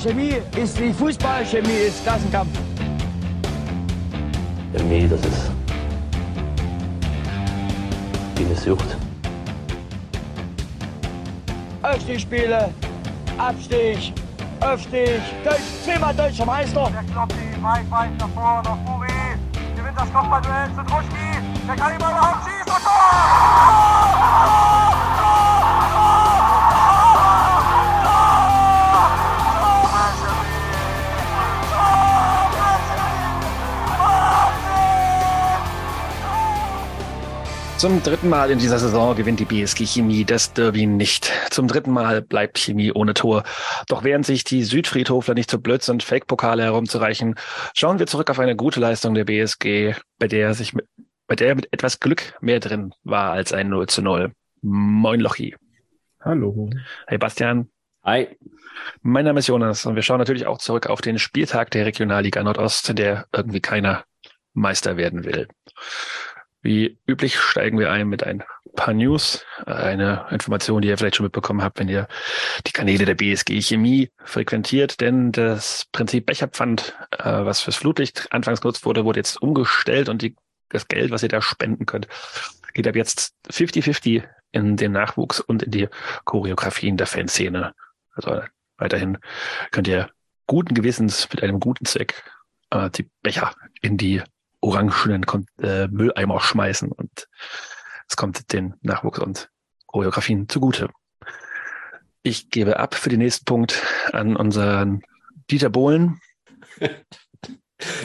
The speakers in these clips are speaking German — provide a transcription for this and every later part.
Chemie ist wie Fußball, Chemie ist Klassenkampf. Chemie, das ist wie eine Sucht. Aufstiegsspiele, Abstieg, Aufstieg, Deutsch, zehnmal deutscher Meister. Der Kloppi, weit, weit nach vorne, nach Buri. Gewinnt das Kopfballduell zu Druschki. Der kann ihn überhaupt schießen. Und Tor! Zum dritten Mal in dieser Saison gewinnt die BSG Chemie das Derby nicht. Zum dritten Mal bleibt Chemie ohne Tor. Doch während sich die Südfriedhofler nicht so blöd sind, Fake-Pokale herumzureichen, schauen wir zurück auf eine gute Leistung der BSG, bei der sich mit, bei der mit etwas Glück mehr drin war als ein 0 zu 0. Moin Lochi. Hallo. Hey Bastian. Hi. Mein Name ist Jonas und wir schauen natürlich auch zurück auf den Spieltag der Regionalliga Nordost, in der irgendwie keiner Meister werden will. Wie üblich steigen wir ein mit ein paar News. Eine Information, die ihr vielleicht schon mitbekommen habt, wenn ihr die Kanäle der BSG Chemie frequentiert. Denn das Prinzip Becherpfand, äh, was fürs Flutlicht anfangs genutzt wurde, wurde jetzt umgestellt und die, das Geld, was ihr da spenden könnt, geht ab jetzt 50-50 in den Nachwuchs und in die Choreografien der Fanszene. Also weiterhin könnt ihr guten Gewissens mit einem guten Zweck äh, die Becher in die orangenen äh, Mülleimer schmeißen und es kommt den Nachwuchs und Choreografien zugute. Ich gebe ab für den nächsten Punkt an unseren Dieter Bohlen.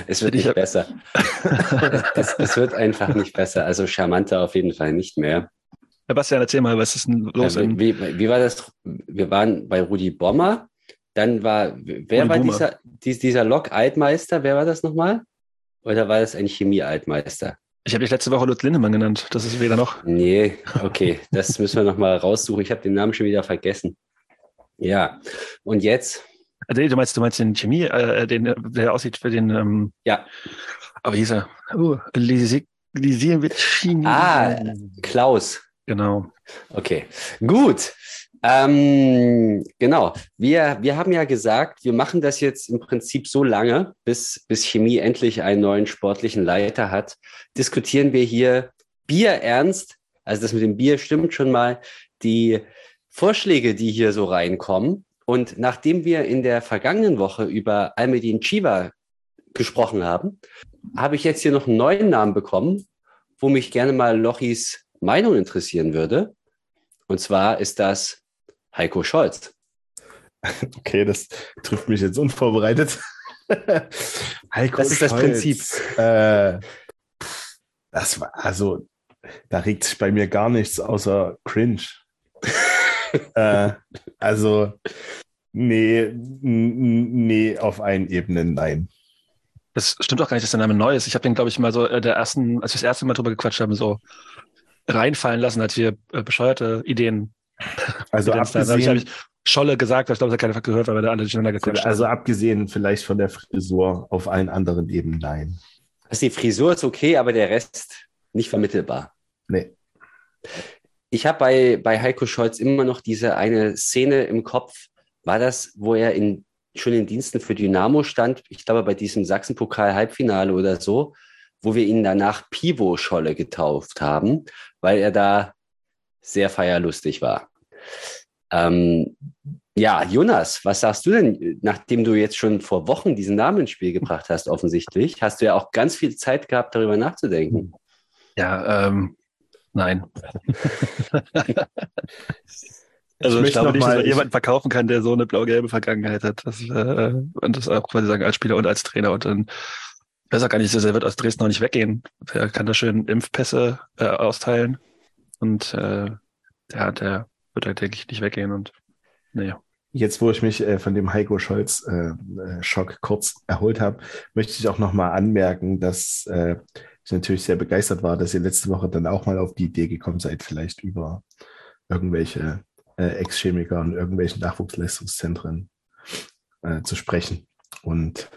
Es wird nicht besser. es, es, wird einfach nicht besser. Also charmanter auf jeden Fall nicht mehr. Sebastian, erzähl mal, was ist denn los? Äh, wie, wie, wie, war das? Wir waren bei Rudi Bommer. Dann war, wer Rudi war dieser, dieser Lok-Altmeister? Wer war das nochmal? Oder war das ein Chemie-Altmeister? Ich habe dich letzte Woche Lutz Lindemann genannt. Das ist weder noch. Nee, okay. Das müssen wir nochmal raussuchen. Ich habe den Namen schon wieder vergessen. Ja. Und jetzt? Also, du meinst, du meinst den Chemie, äh, den, der aussieht für den. Ähm, ja. Aber hieß er? Oh, Lisiewicz. Ah, Klaus. Genau. Okay. Gut. Ähm, genau. Wir, wir haben ja gesagt, wir machen das jetzt im Prinzip so lange, bis, bis Chemie endlich einen neuen sportlichen Leiter hat. Diskutieren wir hier Bier ernst. Also das mit dem Bier stimmt schon mal. Die Vorschläge, die hier so reinkommen. Und nachdem wir in der vergangenen Woche über Almedin Chiva gesprochen haben, habe ich jetzt hier noch einen neuen Namen bekommen, wo mich gerne mal Lochis Meinung interessieren würde. Und zwar ist das Heiko Scholz. Okay, das trifft mich jetzt unvorbereitet. Heiko das ist Scholz, das Prinzip. Äh, das war, also, da regt sich bei mir gar nichts außer cringe. äh, also, nee, nee, auf allen Ebenen nein. Das stimmt doch gar nicht, dass der Name neu ist. Ich habe den, glaube ich, mal so äh, der ersten, als wir das erste Mal drüber gequatscht haben, so reinfallen lassen, als wir äh, bescheuerte Ideen also abgesehen, habe Scholle gesagt, ich glaube, das hat keiner gehört, weil wir da alle durcheinander gequatscht Also abgesehen vielleicht von der Frisur, auf allen anderen eben nein. Also die Frisur ist okay, aber der Rest nicht vermittelbar. Nee. Ich habe bei, bei Heiko Scholz immer noch diese eine Szene im Kopf. War das, wo er in, schon in Diensten für Dynamo stand? Ich glaube, bei diesem Sachsenpokal-Halbfinale oder so, wo wir ihn danach Pivo-Scholle getauft haben, weil er da sehr feierlustig war. Ähm, ja, Jonas, was sagst du denn, nachdem du jetzt schon vor Wochen diesen Namen ins Spiel gebracht hast, offensichtlich, hast du ja auch ganz viel Zeit gehabt, darüber nachzudenken. Ja, ähm, nein. also ich, ich glaube nicht, dass man jemanden verkaufen kann, der so eine blau-gelbe Vergangenheit hat. Das, äh, und das auch quasi sagen als Spieler und als Trainer. Und dann weiß auch gar nicht, er wird aus Dresden noch nicht weggehen. Er kann da schön Impfpässe äh, austeilen. Und äh, der, der wird halt, denke ich, nicht weggehen. Und naja. Jetzt, wo ich mich äh, von dem Heiko Scholz-Schock äh, äh kurz erholt habe, möchte ich auch nochmal anmerken, dass äh, ich natürlich sehr begeistert war, dass ihr letzte Woche dann auch mal auf die Idee gekommen seid, vielleicht über irgendwelche äh, Ex-Chemiker und irgendwelchen Nachwuchsleistungszentren zu sprechen. Und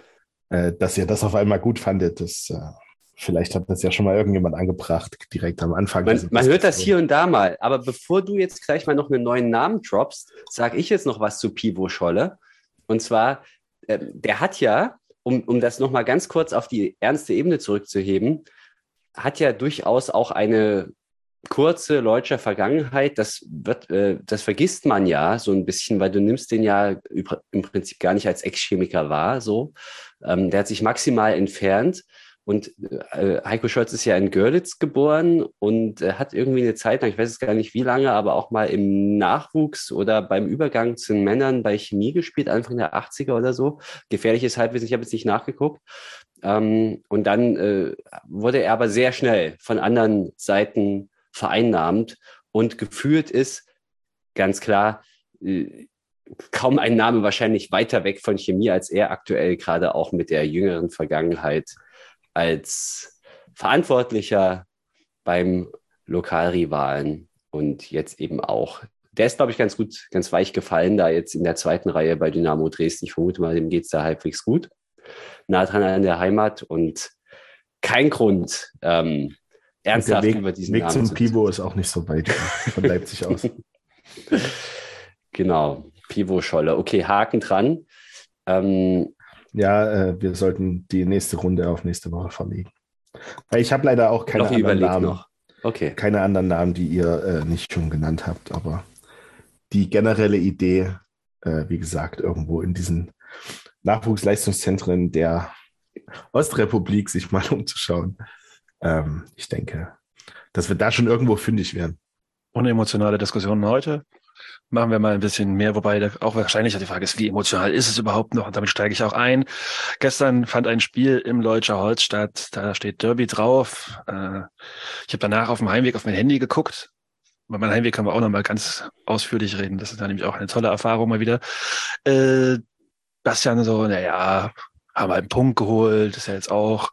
dass ihr das auf einmal gut fandet, das Vielleicht hat das ja schon mal irgendjemand angebracht, direkt am Anfang. Man, man hört das hier und da mal. Aber bevor du jetzt gleich mal noch einen neuen Namen droppst, sage ich jetzt noch was zu Pivo Scholle. Und zwar, äh, der hat ja, um, um das nochmal ganz kurz auf die ernste Ebene zurückzuheben, hat ja durchaus auch eine kurze deutsche Vergangenheit, das wird, äh, das vergisst man ja so ein bisschen, weil du nimmst den ja im Prinzip gar nicht als Ex-Chemiker wahr, so. Ähm, der hat sich maximal entfernt und äh, Heiko Scholz ist ja in Görlitz geboren und äh, hat irgendwie eine Zeit lang, ich weiß es gar nicht wie lange, aber auch mal im Nachwuchs oder beim Übergang zu den Männern bei Chemie gespielt, Anfang der 80er oder so. Gefährliches Halbwissen, ich habe jetzt nicht nachgeguckt. Ähm, und dann äh, wurde er aber sehr schnell von anderen Seiten vereinnahmt und geführt ist ganz klar äh, kaum ein Name wahrscheinlich weiter weg von Chemie als er aktuell gerade auch mit der jüngeren Vergangenheit als Verantwortlicher beim Lokalrivalen und jetzt eben auch. Der ist, glaube ich, ganz gut, ganz weich gefallen, da jetzt in der zweiten Reihe bei Dynamo Dresden. Ich vermute mal, dem geht es da halbwegs gut. Nah dran an der Heimat und kein Grund, ähm, ernsthaft Weg, über diesen Weg Namen zum zu Pivo ist auch nicht so weit von Leipzig aus. Genau, Pivo-Scholle. Okay, Haken dran. Ähm, Ja, äh, wir sollten die nächste Runde auf nächste Woche verlegen. Weil ich habe leider auch keine noch anderen Namen, noch. Okay. keine anderen Namen, die ihr äh, nicht schon genannt habt, aber die generelle Idee, äh, wie gesagt, irgendwo in diesen Nachwuchsleistungszentren der Ostrepublik sich mal umzuschauen. Ähm, ich denke, dass wir da schon irgendwo fündig werden. Unemotionale Diskussionen heute. Machen wir mal ein bisschen mehr, wobei da auch wahrscheinlich die Frage ist, wie emotional ist es überhaupt noch? Und damit steige ich auch ein. Gestern fand ein Spiel im Leutscher Holz statt. Da steht Derby drauf. Äh, ich habe danach auf dem Heimweg auf mein Handy geguckt. Bei meinem Heimweg können wir auch noch mal ganz ausführlich reden. Das ist nämlich auch eine tolle Erfahrung mal wieder. Äh, Bastian so, naja, haben wir einen Punkt geholt. ist ja jetzt auch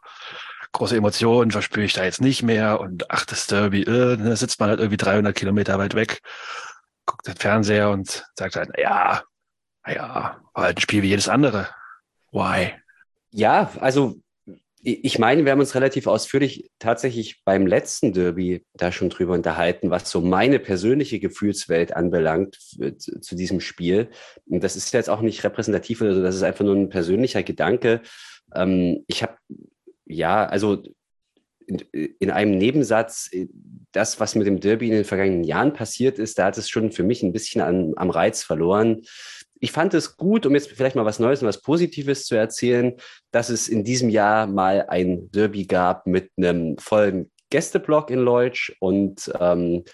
große Emotionen verspüre ich da jetzt nicht mehr. Und ach, das Derby, äh, da sitzt man halt irgendwie 300 Kilometer weit weg guckt den Fernseher und sagt halt, ja, ja, war halt ein Spiel wie jedes andere. Why? Ja, also ich meine, wir haben uns relativ ausführlich tatsächlich beim letzten Derby da schon drüber unterhalten, was so meine persönliche Gefühlswelt anbelangt zu, zu diesem Spiel. Und das ist jetzt auch nicht repräsentativ oder so, das ist einfach nur ein persönlicher Gedanke. Ähm, ich habe, ja, also in, in einem Nebensatz, äh, das, was mit dem Derby in den vergangenen Jahren passiert ist, da hat es schon für mich ein bisschen an, am Reiz verloren. Ich fand es gut, um jetzt vielleicht mal was Neues und was Positives zu erzählen, dass es in diesem Jahr mal ein Derby gab mit einem vollen Gästeblock in Leutsch und ähm,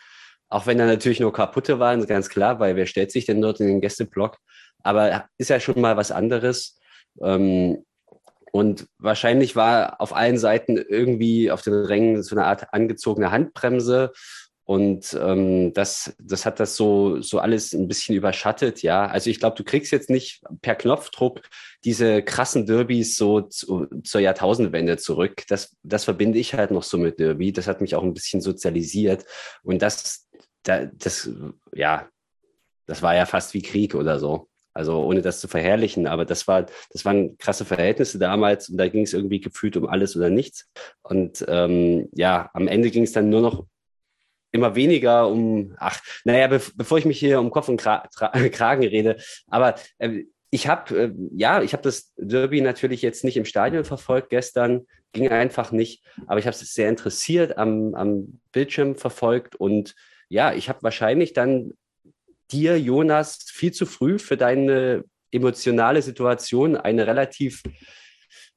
auch wenn da natürlich nur kaputte waren, ganz klar, weil wer stellt sich denn dort in den Gästeblock? Aber ist ja schon mal was anderes. Ähm, und wahrscheinlich war auf allen Seiten irgendwie auf den Rängen so eine Art angezogene Handbremse. Und ähm, das, das hat das so, so alles ein bisschen überschattet, ja. Also ich glaube, du kriegst jetzt nicht per Knopfdruck diese krassen Derbys so zu, zur Jahrtausendwende zurück. Das, das verbinde ich halt noch so mit Derby. Das hat mich auch ein bisschen sozialisiert. Und das, da, das, ja, das war ja fast wie Krieg oder so. Also ohne das zu verherrlichen, aber das war, das waren krasse Verhältnisse damals und da ging es irgendwie gefühlt um alles oder nichts. Und ähm, ja, am Ende ging es dann nur noch immer weniger um, ach, naja, be bevor ich mich hier um Kopf und Kra Kragen rede, aber äh, ich habe, äh, ja, ich habe das Derby natürlich jetzt nicht im Stadion verfolgt gestern, ging einfach nicht, aber ich habe es sehr interessiert am, am Bildschirm verfolgt und ja, ich habe wahrscheinlich dann dir, Jonas, viel zu früh für deine emotionale Situation eine relativ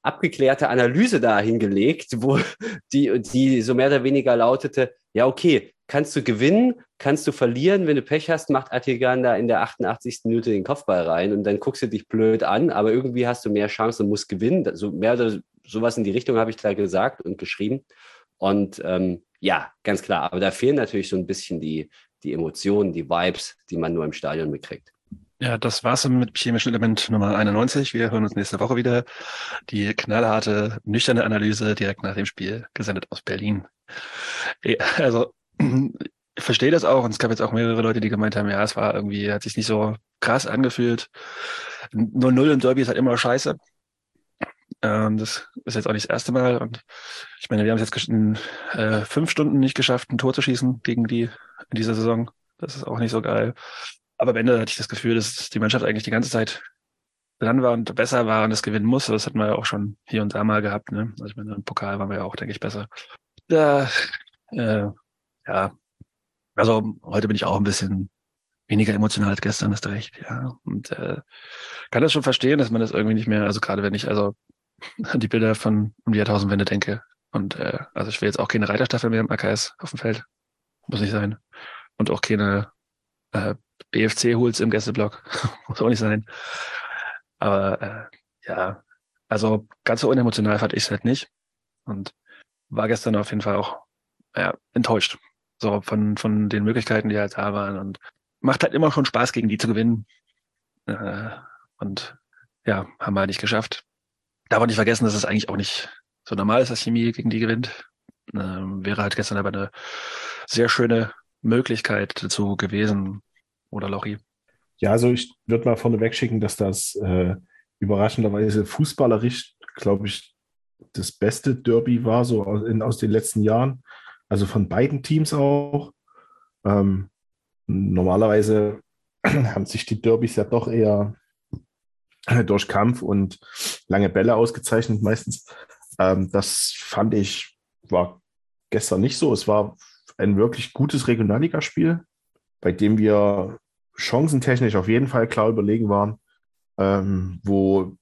abgeklärte Analyse da hingelegt, wo die, die so mehr oder weniger lautete, ja, okay, kannst du gewinnen, kannst du verlieren, wenn du Pech hast, macht Atigan da in der 88. Minute den Kopfball rein und dann guckst du dich blöd an, aber irgendwie hast du mehr Chance und musst gewinnen. So mehr oder sowas in die Richtung habe ich da gesagt und geschrieben. Und ähm, ja, ganz klar, aber da fehlen natürlich so ein bisschen die, die Emotionen, die Vibes, die man nur im Stadion mitkriegt. Ja, das war's mit chemischen Element Nummer 91. Wir hören uns nächste Woche wieder. Die knallharte, nüchterne Analyse direkt nach dem Spiel, gesendet aus Berlin. Also, ich verstehe das auch. Und es gab jetzt auch mehrere Leute, die gemeint haben, ja, es war irgendwie, hat sich nicht so krass angefühlt. 0-0 im Derby ist halt immer scheiße. Ähm, das ist jetzt auch nicht das erste Mal. Und ich meine, wir haben es jetzt in äh, fünf Stunden nicht geschafft, ein Tor zu schießen gegen die in dieser Saison. Das ist auch nicht so geil. Aber am Ende hatte ich das Gefühl, dass die Mannschaft eigentlich die ganze Zeit dran war und besser war und es gewinnen muss. Das hatten wir ja auch schon hier und da mal gehabt. Ne? Also ich meine, im Pokal waren wir ja auch, denke ich, besser. Da, äh, ja, also heute bin ich auch ein bisschen weniger emotional als gestern, hast du recht, ja. Und äh, kann das schon verstehen, dass man das irgendwie nicht mehr, also gerade wenn ich also die Bilder von um die Jahrtausendwende denke. Und äh, also ich will jetzt auch keine Reiterstaffel mehr im AKS auf dem Feld. Muss nicht sein. Und auch keine äh, BFC-Hools im Gästeblock. Muss auch nicht sein. Aber äh, ja, also ganz so unemotional fand ich es halt nicht. Und war gestern auf jeden Fall auch ja, enttäuscht. So von, von den Möglichkeiten, die halt da waren. Und macht halt immer schon Spaß, gegen die zu gewinnen. Äh, und ja, haben wir halt nicht geschafft. Darf auch nicht vergessen, dass es eigentlich auch nicht so normal ist, dass Chemie gegen die gewinnt. Ähm, wäre halt gestern aber eine sehr schöne Möglichkeit dazu gewesen. Oder Lochi? Ja, also ich würde mal vorneweg schicken, dass das äh, überraschenderweise fußballerisch, glaube ich, das beste Derby war, so aus, in, aus den letzten Jahren. Also von beiden Teams auch. Ähm, normalerweise haben sich die Derbys ja doch eher durch Kampf und lange Bälle ausgezeichnet meistens. Ähm, das fand ich, war gestern nicht so. Es war ein wirklich gutes Regionalligaspiel, bei dem wir chancentechnisch auf jeden Fall klar überlegen waren, ähm, wo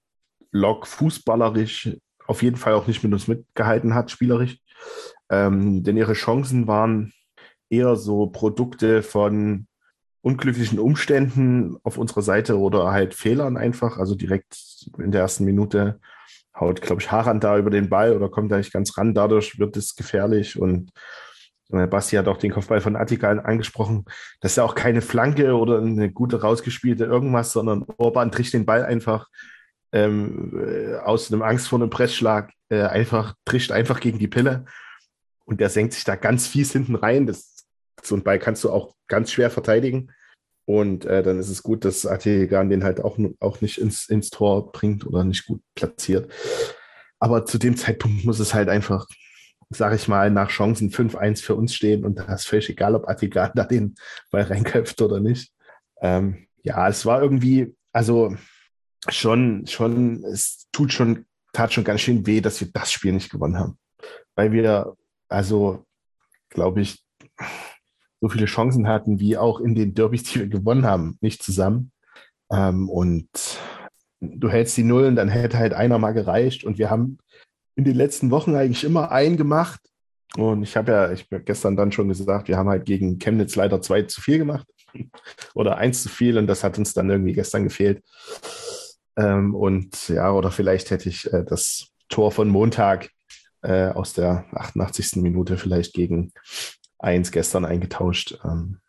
Lok fußballerisch auf jeden Fall auch nicht mit uns mitgehalten hat, spielerisch. Ähm, denn ihre Chancen waren eher so Produkte von unglücklichen Umständen auf unserer Seite oder halt Fehlern einfach. Also direkt in der ersten Minute haut, glaube ich, Haran da über den Ball oder kommt da nicht ganz ran. Dadurch wird es gefährlich und äh, Basti hat auch den Kopfball von Attika angesprochen. Das ist ja auch keine Flanke oder eine gute rausgespielte irgendwas, sondern Orban tricht den Ball einfach ähm, äh, aus einem Angst vor einem Pressschlag äh, einfach, trischt einfach gegen die Pille und der senkt sich da ganz fies hinten rein. Das, so ein Ball kannst du auch ganz schwer verteidigen. Und äh, dann ist es gut, dass Atigan den halt auch, auch nicht ins, ins Tor bringt oder nicht gut platziert. Aber zu dem Zeitpunkt muss es halt einfach sage ich mal, nach Chancen 5-1 für uns stehen und da ist völlig egal, ob Attigan da den Ball reinköpft oder nicht. Ähm, ja, es war irgendwie, also schon, schon, es tut schon, tat schon ganz schön weh, dass wir das Spiel nicht gewonnen haben. Weil wir, also, glaube ich, so viele Chancen hatten wie auch in den Derbys, die wir gewonnen haben, nicht zusammen. Ähm, und du hältst die Nullen, dann hätte halt einer mal gereicht und wir haben in den letzten Wochen eigentlich immer einen gemacht. Und ich habe ja, ich habe gestern dann schon gesagt, wir haben halt gegen Chemnitz leider zwei zu viel gemacht oder eins zu viel und das hat uns dann irgendwie gestern gefehlt. Ähm, und ja, oder vielleicht hätte ich äh, das Tor von Montag äh, aus der 88. Minute vielleicht gegen eins gestern eingetauscht. Ähm,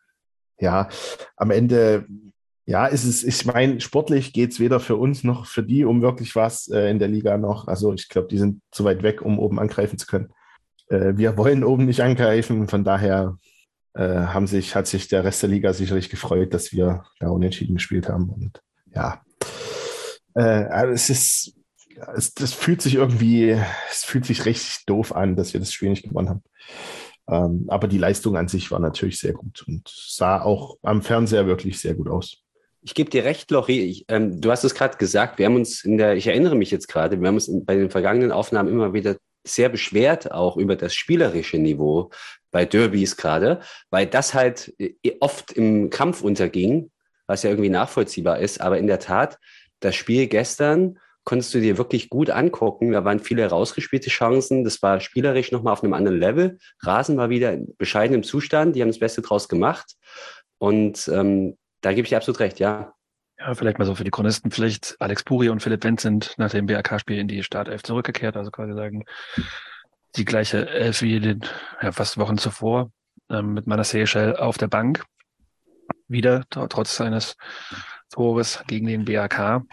ja, am Ende ja, ist es, ich meine, sportlich geht es weder für uns noch für die um wirklich was äh, in der Liga noch. Also ich glaube, die sind zu weit weg, um oben angreifen zu können. Äh, wir wollen oben nicht angreifen, von daher äh, haben sich, hat sich der Rest der Liga sicherlich gefreut, dass wir da unentschieden gespielt haben. Und ja, äh, also es ist, es, das fühlt sich irgendwie, es fühlt sich richtig doof an, dass wir das Spiel nicht gewonnen haben. Ähm, aber die Leistung an sich war natürlich sehr gut und sah auch am Fernseher wirklich sehr gut aus. Ich gebe dir recht, Lori. Ähm, du hast es gerade gesagt. Wir haben uns in der, ich erinnere mich jetzt gerade, wir haben uns bei den vergangenen Aufnahmen immer wieder sehr beschwert, auch über das spielerische Niveau bei Derbys gerade, weil das halt äh, oft im Kampf unterging, was ja irgendwie nachvollziehbar ist. Aber in der Tat, das Spiel gestern konntest du dir wirklich gut angucken. Da waren viele rausgespielte Chancen. Das war spielerisch nochmal auf einem anderen Level. Rasen war wieder in bescheidenem Zustand. Die haben das Beste draus gemacht. Und ähm, da gebe ich dir absolut recht, ja. Ja, vielleicht mal so für die Chronisten. Vielleicht Alex Puri und Philipp Wendt sind nach dem BRK-Spiel in die Startelf zurückgekehrt, also quasi sagen, die gleiche Elf wie den ja, fast Wochen zuvor ähm, mit Manasseh Shell auf der Bank. Wieder, trotz seines Tores gegen den BRK.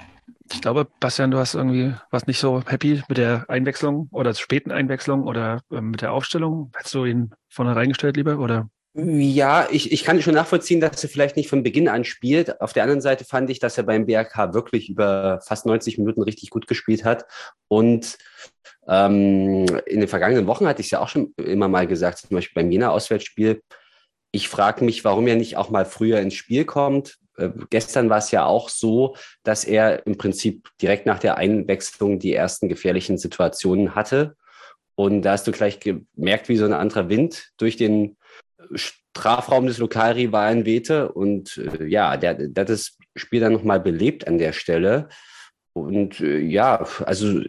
Ich glaube, Bastian, du hast irgendwie was nicht so happy mit der Einwechslung oder späten Einwechslung oder ähm, mit der Aufstellung. Hättest du ihn vorne reingestellt lieber oder? Ja, ich, ich kann schon nachvollziehen, dass er vielleicht nicht von Beginn an spielt. Auf der anderen Seite fand ich, dass er beim BRK wirklich über fast 90 Minuten richtig gut gespielt hat. Und ähm, in den vergangenen Wochen hatte ich es ja auch schon immer mal gesagt, zum Beispiel beim Jena-Auswärtsspiel. Ich frage mich, warum er nicht auch mal früher ins Spiel kommt. Äh, gestern war es ja auch so, dass er im Prinzip direkt nach der Einwechslung die ersten gefährlichen Situationen hatte. Und da hast du gleich gemerkt, wie so ein anderer Wind durch den Strafraum des Lokalrivalen wehte. Und äh, ja, der, der hat das Spiel dann nochmal belebt an der Stelle. Und äh, ja, also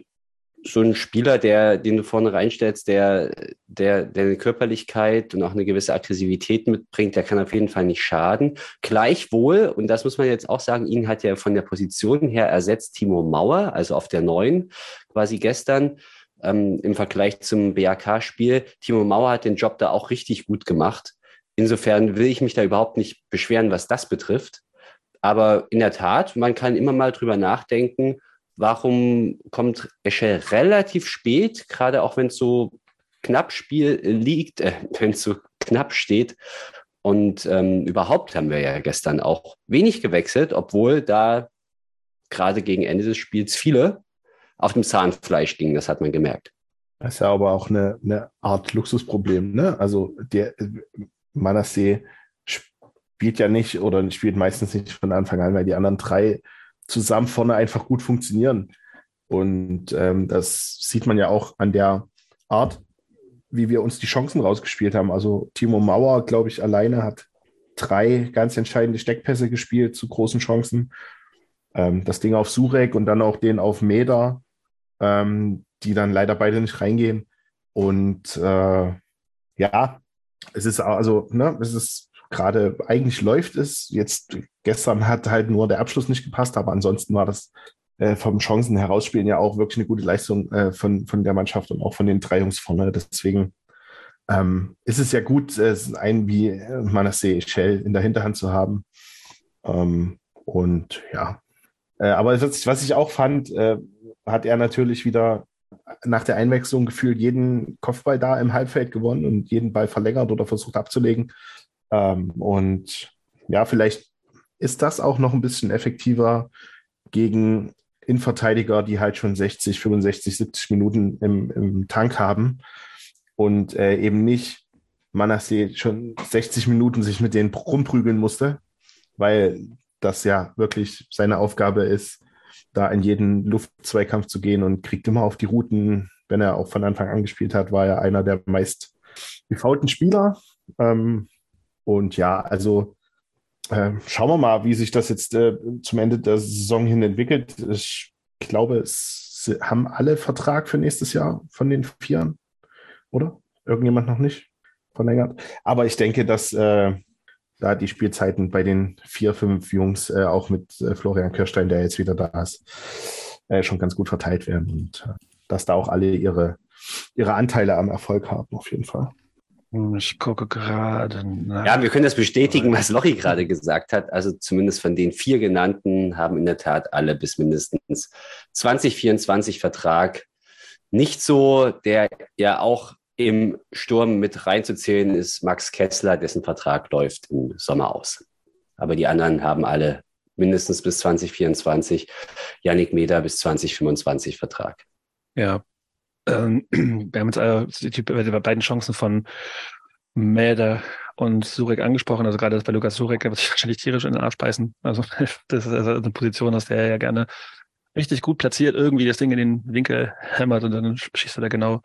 so ein Spieler, der, den du vorne reinstellst, der, der, der eine Körperlichkeit und auch eine gewisse Aggressivität mitbringt, der kann auf jeden Fall nicht schaden. Gleichwohl, und das muss man jetzt auch sagen, ihn hat ja von der Position her ersetzt Timo Mauer, also auf der neuen quasi gestern. Ähm, Im Vergleich zum BAK-Spiel. Timo Mauer hat den Job da auch richtig gut gemacht. Insofern will ich mich da überhaupt nicht beschweren, was das betrifft. Aber in der Tat, man kann immer mal drüber nachdenken, Warum kommt Eschel relativ spät, gerade auch wenn es so knapp Spiel liegt, äh, wenn es so knapp steht? Und ähm, überhaupt haben wir ja gestern auch wenig gewechselt, obwohl da gerade gegen Ende des Spiels viele auf dem Zahnfleisch gingen, das hat man gemerkt. Das ist ja aber auch eine, eine Art Luxusproblem. Ne? Also der Manasseh spielt ja nicht oder spielt meistens nicht von Anfang an, weil die anderen drei zusammen vorne einfach gut funktionieren. Und ähm, das sieht man ja auch an der Art, wie wir uns die Chancen rausgespielt haben. Also Timo Mauer, glaube ich, alleine hat drei ganz entscheidende Steckpässe gespielt zu großen Chancen. Ähm, das Ding auf Surek und dann auch den auf Meda, ähm, die dann leider beide nicht reingehen. Und äh, ja, es ist also, ne, es ist gerade eigentlich läuft es. Jetzt gestern hat halt nur der Abschluss nicht gepasst, aber ansonsten war das äh, vom Chancen herausspielen ja auch wirklich eine gute Leistung äh, von, von der Mannschaft und auch von den drei Jungs vorne. Deswegen ähm, ist es ja gut, äh, einen wie Manasseh Shell in der Hinterhand zu haben. Ähm, und ja, aber was, was, ich auch fand, hat er natürlich wieder nach der Einwechslung gefühlt jeden Kopfball da im Halbfeld gewonnen und jeden Ball verlängert oder versucht abzulegen. Ähm, und ja, vielleicht ist das auch noch ein bisschen effektiver gegen Innenverteidiger, die halt schon 60, 65, 70 Minuten im, im Tank haben und äh, eben nicht Manasseh schon 60 Minuten sich mit denen rumprügeln musste, weil das ja wirklich seine Aufgabe ist, da in jeden Luftzweikampf zu gehen und kriegt immer auf die Routen. Wenn er auch von Anfang an gespielt hat, war er einer der meist gefaulten Spieler. Ähm, und ja, also äh, schauen wir mal, wie sich das jetzt äh, zum Ende der Saison hin entwickelt. Ich glaube, es haben alle Vertrag für nächstes Jahr von den Vieren, oder? Irgendjemand noch nicht verlängert. Aber ich denke, dass äh, da die Spielzeiten bei den vier, fünf Jungs, äh, auch mit äh, Florian Kirstein, der jetzt wieder da ist, äh, schon ganz gut verteilt werden und dass da auch alle ihre, ihre Anteile am Erfolg haben, auf jeden Fall. Hm, ich gucke gerade. Ja, wir können das bestätigen, was Lochi gerade gesagt hat. Also zumindest von den vier genannten haben in der Tat alle bis mindestens 2024 Vertrag. Nicht so, der ja auch im Sturm mit reinzuzählen ist, Max Kessler, dessen Vertrag läuft im Sommer aus. Aber die anderen haben alle mindestens bis 2024, Yannick Meder bis 2025 Vertrag. Ja, ähm, wir haben jetzt äh, die, die beiden Chancen von Mäder und Surek angesprochen. Also gerade bei Lukas Surek, der wird sich wahrscheinlich tierisch in den Arsch beißen. Also das ist also eine Position, aus der er ja gerne richtig gut platziert, irgendwie das Ding in den Winkel hämmert und dann schießt er da genau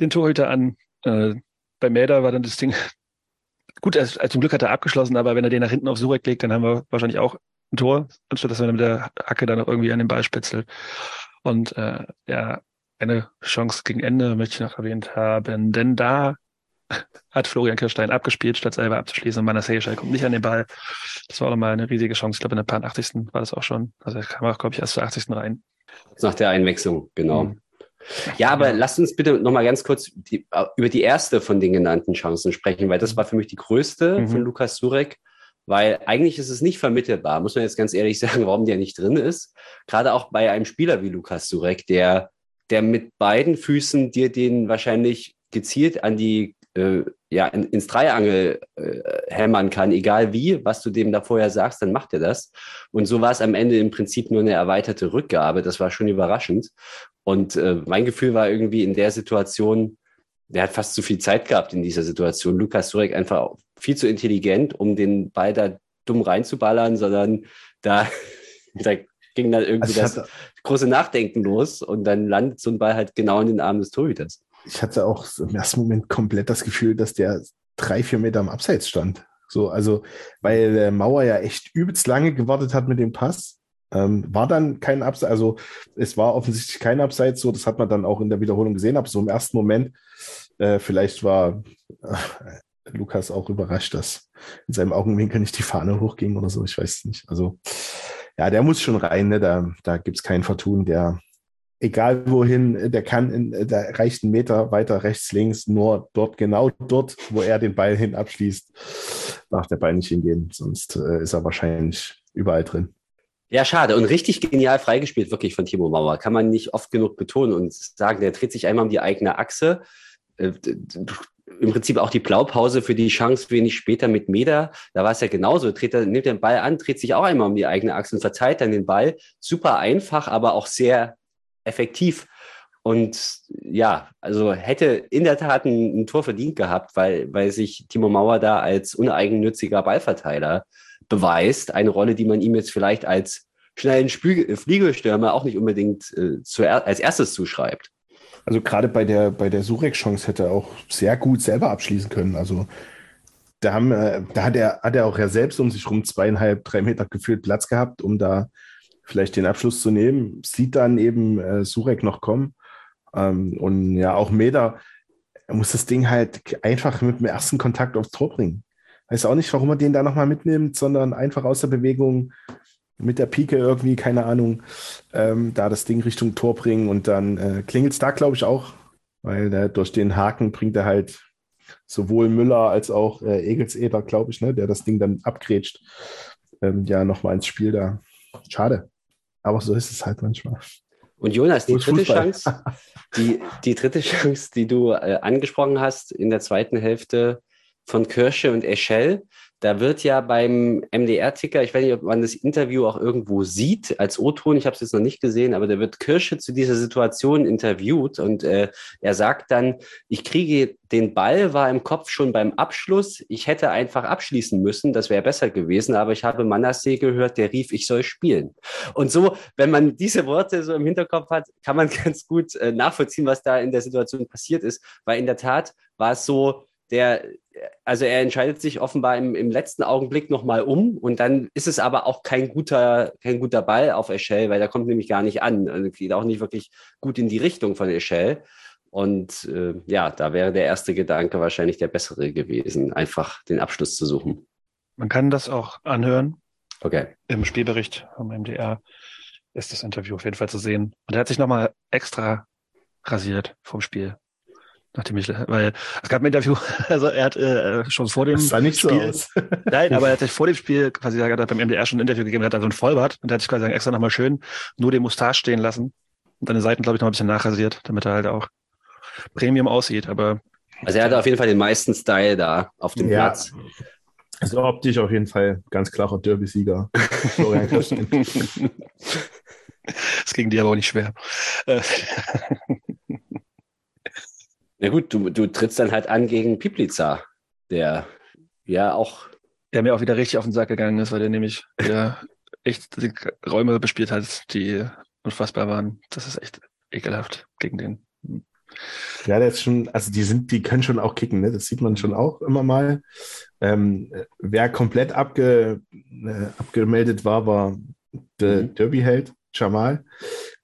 den Torhüter an. Äh, bei Mäder war dann das Ding gut, also, zum Glück hat er abgeschlossen, aber wenn er den nach hinten auf Surek legt, dann haben wir wahrscheinlich auch ein Tor, anstatt dass er mit der Hacke dann noch irgendwie an den Ball spitzelt. Und äh, ja, eine Chance gegen Ende möchte ich noch erwähnt haben, denn da hat Florian Kirstein abgespielt, statt selber abzuschließen. Und Manasseh kommt nicht an den Ball. Das war nochmal eine riesige Chance. Ich glaube, in der paar 80. war das auch schon. Also er kam auch, glaube ich, erst zur 80. rein. Nach der Einwechslung, genau. Mhm. Ja, aber ja. lasst uns bitte nochmal ganz kurz die, über die erste von den genannten Chancen sprechen, weil das mhm. war für mich die größte mhm. von Lukas Surek, weil eigentlich ist es nicht vermittelbar, muss man jetzt ganz ehrlich sagen, warum der nicht drin ist. Gerade auch bei einem Spieler wie Lukas Surek, der der mit beiden Füßen dir den wahrscheinlich gezielt an die, äh, ja, in, ins Dreiangel äh, hämmern kann, egal wie, was du dem da vorher sagst, dann macht er das. Und so war es am Ende im Prinzip nur eine erweiterte Rückgabe. Das war schon überraschend. Und äh, mein Gefühl war irgendwie in der Situation, der hat fast zu viel Zeit gehabt in dieser Situation. Lukas Durek einfach viel zu intelligent, um den Ball da dumm reinzuballern, sondern da, da ging dann irgendwie Also das große Nachdenken los und dann landet so ein Ball halt genau in den Armen des Torhüters. ich hatte auch im ersten Moment komplett das Gefühl, dass der drei, vier Meter am Abseits stand. So, also, weil der Mauer ja echt übelst lange gewartet hat mit dem Pass. Ähm, war dann kein Abseits, also es war offensichtlich kein Abseits, so, das hat man dann auch in der Wiederholung gesehen, aber so im ersten Moment, äh, vielleicht war äh, Lukas auch überrascht, dass in seinem Augenwinkel nicht die Fahne hochging oder so, ich weiß es nicht. Also, ja, der muss schon rein, ne? da, da gibt es kein Vertun, der, egal wohin, der kann, in, da reicht ein Meter weiter rechts, links, nur dort, genau dort, wo er den Ball hin abschließt, darf der Ball nicht hingehen, sonst äh, ist er wahrscheinlich überall drin. Ja, schade. Und richtig genial freigespielt, wirklich von Timo Mauer. Kann man nicht oft genug betonen und sagen, der dreht sich einmal um die eigene Achse. Äh, Im Prinzip auch die Blaupause für die Chance wenig später mit Meder. Da war es ja genauso. Dreht er, nimmt den Ball an, dreht sich auch einmal um die eigene Achse und verteilt dann den Ball. Super einfach, aber auch sehr effektiv. Und ja, also hätte in der Tat ein, ein Tor verdient gehabt, weil, weil sich Timo Mauer da als uneigennütziger Ballverteiler beweist. Eine Rolle, die man ihm jetzt vielleicht als schnellen Spü Fliegelstürmer auch nicht unbedingt äh, zuer als erstes zuschreibt. Also gerade bei der, bei der Surek-Chance hätte er auch sehr gut selber abschließen können. Also da, haben, äh, da hat, er, hat er auch ja selbst um sich rum zweieinhalb, drei Meter gefühlt Platz gehabt, um da vielleicht den Abschluss zu nehmen. Sieht dann eben äh, Surek noch kommen. Ähm, und ja, auch er muss das Ding halt einfach mit dem ersten Kontakt aufs Tor bringen. Weiß auch nicht, warum er den da nochmal mitnimmt, sondern einfach aus der Bewegung mit der Pike irgendwie, keine Ahnung, ähm, da das Ding Richtung Tor bringen und dann äh, klingelt es da, glaube ich, auch, weil äh, durch den Haken bringt er halt sowohl Müller als auch äh, Egelseder, glaube ich, ne, der das Ding dann abgrätscht, ähm, ja, nochmal ins Spiel da. Schade. Aber so ist es halt manchmal. Und Jonas, die dritte Fußball. Chance, die, die dritte Chance, die du äh, angesprochen hast in der zweiten Hälfte von Kirsche und Eschel, da wird ja beim MDR-Ticker, ich weiß nicht, ob man das Interview auch irgendwo sieht als O-Ton, ich habe es jetzt noch nicht gesehen, aber da wird Kirsche zu dieser Situation interviewt und äh, er sagt dann, ich kriege den Ball, war im Kopf schon beim Abschluss, ich hätte einfach abschließen müssen, das wäre besser gewesen, aber ich habe Manasseh gehört, der rief, ich soll spielen. Und so, wenn man diese Worte so im Hinterkopf hat, kann man ganz gut äh, nachvollziehen, was da in der Situation passiert ist, weil in der Tat war es so, der, also er entscheidet sich offenbar im, im letzten Augenblick nochmal um und dann ist es aber auch kein guter, kein guter Ball auf Eschel, weil der kommt nämlich gar nicht an und geht auch nicht wirklich gut in die Richtung von Eschel. Und äh, ja, da wäre der erste Gedanke wahrscheinlich der bessere gewesen, einfach den Abschluss zu suchen. Man kann das auch anhören. Okay. Im Spielbericht vom MDR ist das Interview auf jeden Fall zu sehen. Und er hat sich nochmal extra rasiert vom Spiel. Nachdem ich, weil es gab ein Interview, also er hat äh, schon vor dem Das sah nicht so Spiel, aus. Nein, aber er hat sich vor dem Spiel quasi er hat beim MDR schon ein Interview gegeben, er hat dann so ein Vollbart und er hat sich quasi extra nochmal schön nur den Mustache stehen lassen und seine Seiten, glaube ich, noch ein bisschen nachrasiert, damit er halt auch Premium aussieht. Aber Also er hatte auf jeden Fall den meisten Style da auf dem Ja. Platz. Also optisch auf jeden Fall ganz klarer Derby-Sieger. Florian Kirsten. es ging dir aber auch nicht schwer. Na gut, du, du trittst dann halt an gegen Piplica, der ja auch der mir auch wieder richtig auf den Sack gegangen ist, weil der nämlich wieder echt die Räume bespielt hat, die unfassbar waren. Das ist echt ekelhaft gegen den. Ja, der ist schon, also die sind, die können schon auch kicken, ne? Das sieht man schon auch immer mal. Ähm, wer komplett abge, äh, abgemeldet war, war der Mhm. Derby-Held, Jamal.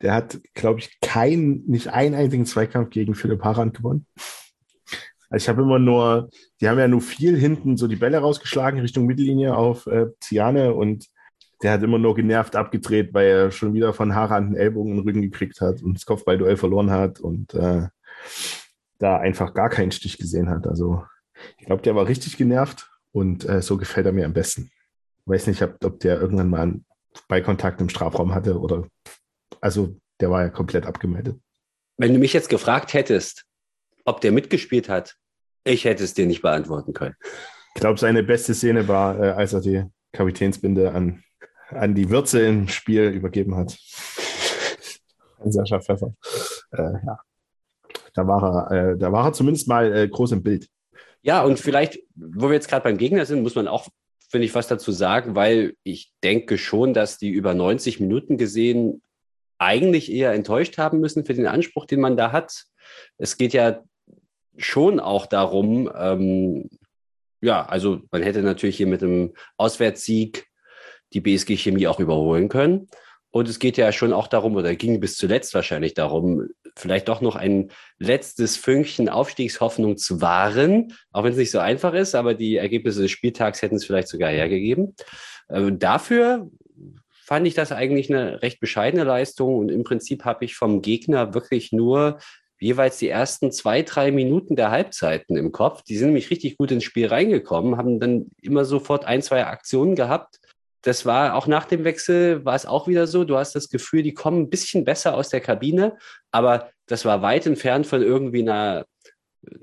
Der hat, glaube ich, keinen, nicht einen einzigen Zweikampf gegen Philipp Harand gewonnen. Also ich habe immer nur, die haben ja nur viel hinten so die Bälle rausgeschlagen Richtung Mittellinie auf äh, Ziane und der hat immer nur genervt abgedreht, weil er schon wieder von Harand einen Ellbogen in den Rücken gekriegt hat und das Kopfballduell verloren hat und äh, da einfach gar keinen Stich gesehen hat. Also ich glaube, der war richtig genervt und äh, so gefällt er mir am besten. Weiß nicht, ob, ob der irgendwann mal einen Ballkontakt im Strafraum hatte oder also der war ja komplett abgemeldet. Wenn du mich jetzt gefragt hättest, ob der mitgespielt hat, ich hätte es dir nicht beantworten können. Ich glaube, seine beste Szene war, äh, als er die Kapitänsbinde an, an die Würze im Spiel übergeben hat. An Sascha Pfeffer. Äh, ja. Da war er, äh, da war er zumindest mal äh, groß im Bild. Ja, und vielleicht, wo wir jetzt gerade beim Gegner sind, muss man auch finde ich, was dazu sagen, weil ich denke schon, dass die über 90 Minuten gesehen eigentlich eher enttäuscht haben müssen für den Anspruch, den man da hat. Es geht ja schon auch darum, ähm, ja, also man hätte natürlich hier mit einem Auswärtssieg die BSG Chemie auch überholen können. Und es geht ja schon auch darum, oder ging bis zuletzt wahrscheinlich darum, vielleicht doch noch ein letztes Fünkchen Aufstiegshoffnung zu wahren, auch wenn es nicht so einfach ist, aber die Ergebnisse des Spieltags hätten es vielleicht sogar hergegeben. Äh, dafür fand ich das eigentlich eine recht bescheidene Leistung und im Prinzip habe ich vom Gegner wirklich nur jeweils die ersten zwei, drei Minuten der Halbzeiten im Kopf. Die sind nämlich richtig gut ins Spiel reingekommen, haben dann immer sofort ein, zwei Aktionen gehabt. Das war auch nach dem Wechsel, war es auch wieder so. Du hast das Gefühl, die kommen ein bisschen besser aus der Kabine, aber das war weit entfernt von irgendwie einer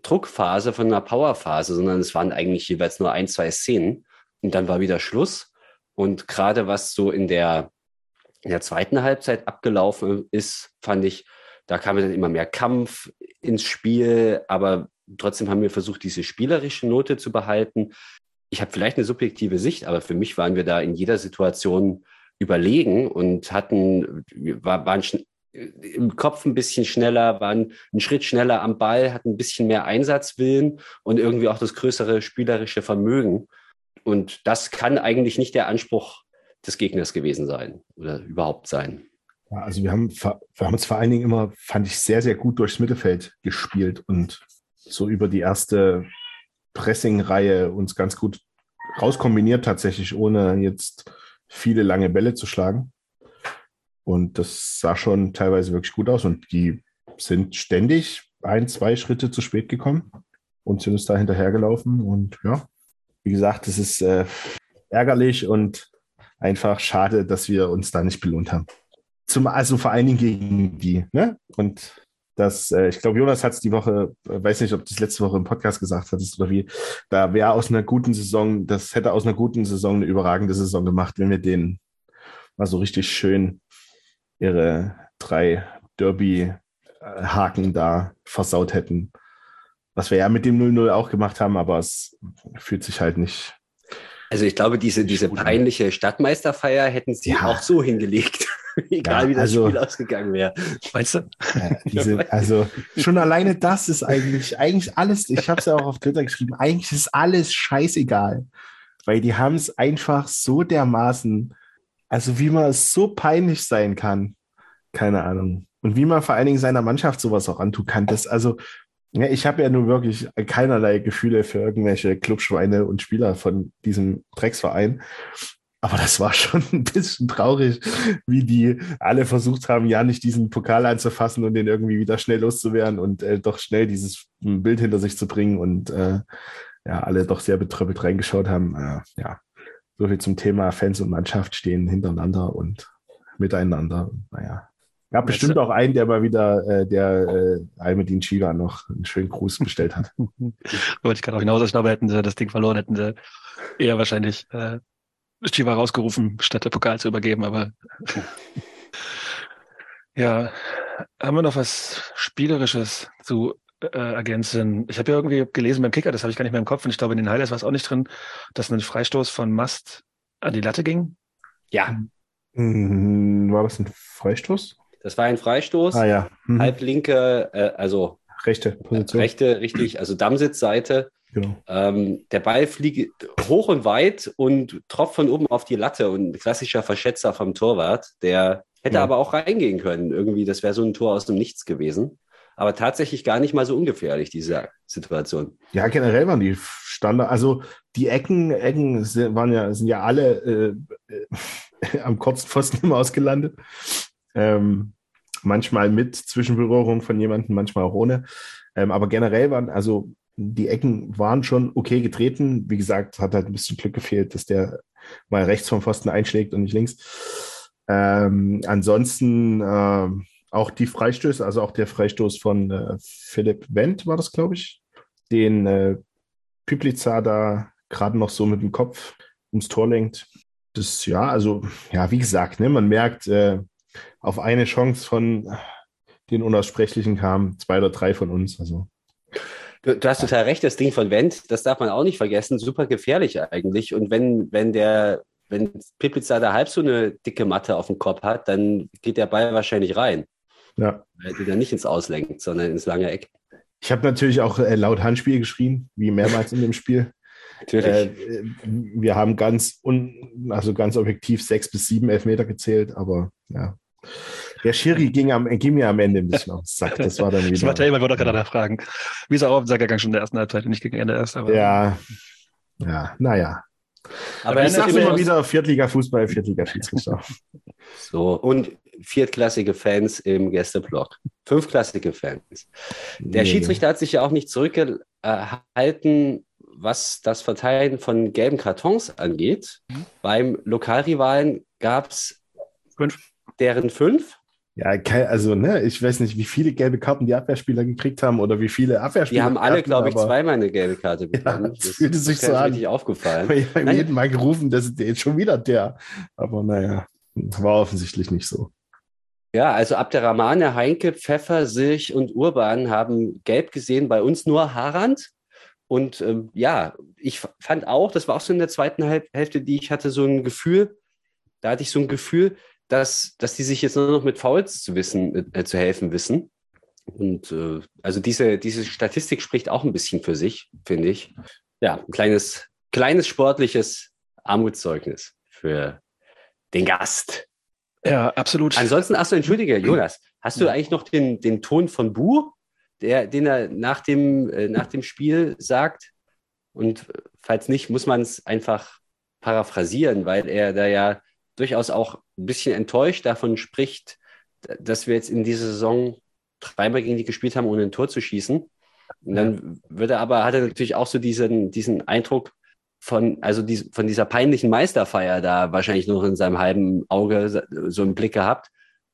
Druckphase, von einer Powerphase, sondern es waren eigentlich jeweils nur ein, zwei Szenen. Und dann war wieder Schluss. Und gerade was so in der, in der zweiten Halbzeit abgelaufen ist, fand ich, da kam dann immer mehr Kampf ins Spiel, aber trotzdem haben wir versucht, diese spielerische Note zu behalten. Ich habe vielleicht eine subjektive Sicht, aber für mich waren wir da in jeder Situation überlegen und hatten, waren im Kopf ein bisschen schneller, waren einen Schritt schneller am Ball, hatten ein bisschen mehr Einsatzwillen und irgendwie auch das größere spielerische Vermögen. Und das kann eigentlich nicht der Anspruch des Gegners gewesen sein oder überhaupt sein. Ja, also wir haben, wir haben uns vor allen Dingen immer, fand ich, sehr, sehr gut durchs Mittelfeld gespielt und so über die erste Pressing-Reihe uns ganz gut rauskombiniert, tatsächlich, ohne jetzt viele lange Bälle zu schlagen. Und das sah schon teilweise wirklich gut aus. Und die sind ständig ein, zwei Schritte zu spät gekommen und sind uns da hinterhergelaufen. Und ja, wie gesagt, es ist äh, ärgerlich und einfach schade, dass wir uns da nicht belohnt haben. Zum, also vor allen Dingen gegen die. Ne? Und das, äh, ich glaube, Jonas hat es die Woche, äh, weiß nicht, ob du das letzte Woche im Podcast gesagt hattest oder wie, da wäre aus einer guten Saison, das hätte aus einer guten Saison eine überragende Saison gemacht, wenn wir den mal so richtig schön ihre drei Derby-Haken da versaut hätten. Was wir ja mit dem 0-0 auch gemacht haben, aber es fühlt sich halt nicht. Also ich glaube, diese, diese peinliche Stadtmeisterfeier hätten sie ja. auch so hingelegt. Egal ja, wie das also, Spiel ausgegangen wäre. Meinst du? Ja, diese, also schon alleine das ist eigentlich, eigentlich alles, ich habe es ja auch auf Twitter geschrieben, eigentlich ist alles scheißegal. Weil die haben es einfach so dermaßen, also wie man es so peinlich sein kann, keine Ahnung. Und wie man vor allen Dingen seiner Mannschaft sowas auch antun kann. Das, also, ja, ich habe ja nun wirklich keinerlei Gefühle für irgendwelche Clubschweine und Spieler von diesem Drecksverein. Aber das war schon ein bisschen traurig, wie die alle versucht haben, ja nicht diesen Pokal anzufassen und den irgendwie wieder schnell loszuwerden und äh, doch schnell dieses Bild hinter sich zu bringen und äh, ja, alle doch sehr betröppelt reingeschaut haben. Äh, ja, so viel zum Thema Fans und Mannschaft stehen hintereinander und miteinander. Naja. Gab bestimmt auch einen, der mal wieder, äh, der äh, Almedin Chiva noch einen schönen Gruß bestellt hat. Wollte ich gerade auch hinaus, ich glaube, hätten sie das Ding verloren, hätten sie eher wahrscheinlich äh, Shiva rausgerufen, statt der Pokal zu übergeben, aber ja, haben wir noch was Spielerisches zu äh, ergänzen? Ich habe ja irgendwie gelesen beim Kicker, das habe ich gar nicht mehr im Kopf und ich glaube, in den Highlights war es auch nicht drin, dass ein Freistoß von Mast an die Latte ging. Ja. Mhm, war das ein Freistoß? Das war ein Freistoß. Ah ja. Mhm. Halblinke, äh, also rechte Position. Rechte, richtig, also Dammsitzseite. Genau. Ähm, der Ball fliegt hoch und weit und tropft von oben auf die Latte und ein klassischer Verschätzer vom Torwart, der hätte ja. aber auch reingehen können. Irgendwie, das wäre so ein Tor aus dem Nichts gewesen. Aber tatsächlich gar nicht mal so ungefährlich, diese Situation. Ja, generell waren die Standard, also die Ecken, Ecken sind, waren ja, sind ja alle äh, äh, am kurzen Pfosten immer ausgelandet. Ähm, manchmal mit Zwischenberührung von jemandem, manchmal auch ohne. Ähm, aber generell waren, also die Ecken waren schon okay getreten. Wie gesagt, hat halt ein bisschen Glück gefehlt, dass der mal rechts vom Pfosten einschlägt und nicht links. Ähm, ansonsten äh, auch die Freistöße, also auch der Freistoß von äh, Philipp Wendt war das, glaube ich, den äh, Piplica da gerade noch so mit dem Kopf ums Tor lenkt. Das, ja, also, ja, wie gesagt, ne, man merkt, äh, auf eine Chance von den Unaussprechlichen kamen zwei oder drei von uns. Also Du, du, hast total recht, das Ding von Wendt, das darf man auch nicht vergessen, super gefährlich eigentlich. Und wenn, wenn der, wenn Piplitzer da halb so eine dicke Matte auf dem Kopf hat, dann geht der Ball wahrscheinlich rein. Ja. Weil er dann nicht ins Auslenkt, sondern ins lange Eck. Ich habe natürlich auch äh, laut Handspiel geschrien, wie mehrmals in dem Spiel. Natürlich. Äh, wir haben ganz, un, also ganz objektiv sechs bis sieben Elfmeter gezählt, aber ja. Der Schiri ging, am, ging mir am Ende ein bisschen aufs Sack. Das war dann wieder. Das war Taylor, wollte gerade fragen. Wie ist er auch auf den Sack gegangen schon in der ersten Halbzeit, nicht gegen Ende erst. Aber ja, ja, naja. Aber ich er sage ist immer wieder Viertliga-Fußball, Viertliga-Schiedsrichter. So, und viertklassige Fans im Gästeblock. Fünfklassige Fans. Der Nee. Schiedsrichter hat sich ja auch nicht zurückgehalten, was das Verteilen von gelben Kartons angeht. Beim Lokalrivalen gab es Fünf. deren fünf. Ja, also, ne, ich weiß nicht, wie viele gelbe Karten die Abwehrspieler gekriegt haben oder wie viele Abwehrspieler. Die haben alle, glaube ich, zweimal eine gelbe Karte bekommen. das fühlte sich so an. richtig aufgefallen. Haben Nein. jeden Mal gerufen, das ist jetzt schon wieder der. Aber naja, war offensichtlich nicht so. Ja, also Abderrahmane, Heinke, Pfeffer, Silch und Urban haben gelb gesehen, bei uns nur Harand. Und ähm, ja, ich fand auch, das war auch so in der zweiten Hälfte, die ich hatte, so ein Gefühl, da hatte ich so ein Gefühl, dass, dass die sich jetzt nur noch mit Fouls zu wissen, äh, zu helfen wissen. Und äh, also diese, diese Statistik spricht auch ein bisschen für sich, finde ich. Ja, ein kleines, kleines sportliches Armutszeugnis für den Gast. ja, absolut. Ansonsten, achso, entschuldige, Jonas, hast du Ja. eigentlich noch den, den Ton von Bu, der, den er nach dem, äh, nach dem Spiel sagt? Und äh, falls nicht, muss man es einfach paraphrasieren, weil er da ja durchaus auch ein bisschen enttäuscht davon spricht, dass wir jetzt in dieser Saison dreimal gegen die gespielt haben, ohne ein Tor zu schießen. Und dann wird er aber, hat er natürlich auch so diesen, diesen Eindruck von, also dies, von dieser peinlichen Meisterfeier da wahrscheinlich noch in seinem halben Auge so- im Blick gehabt.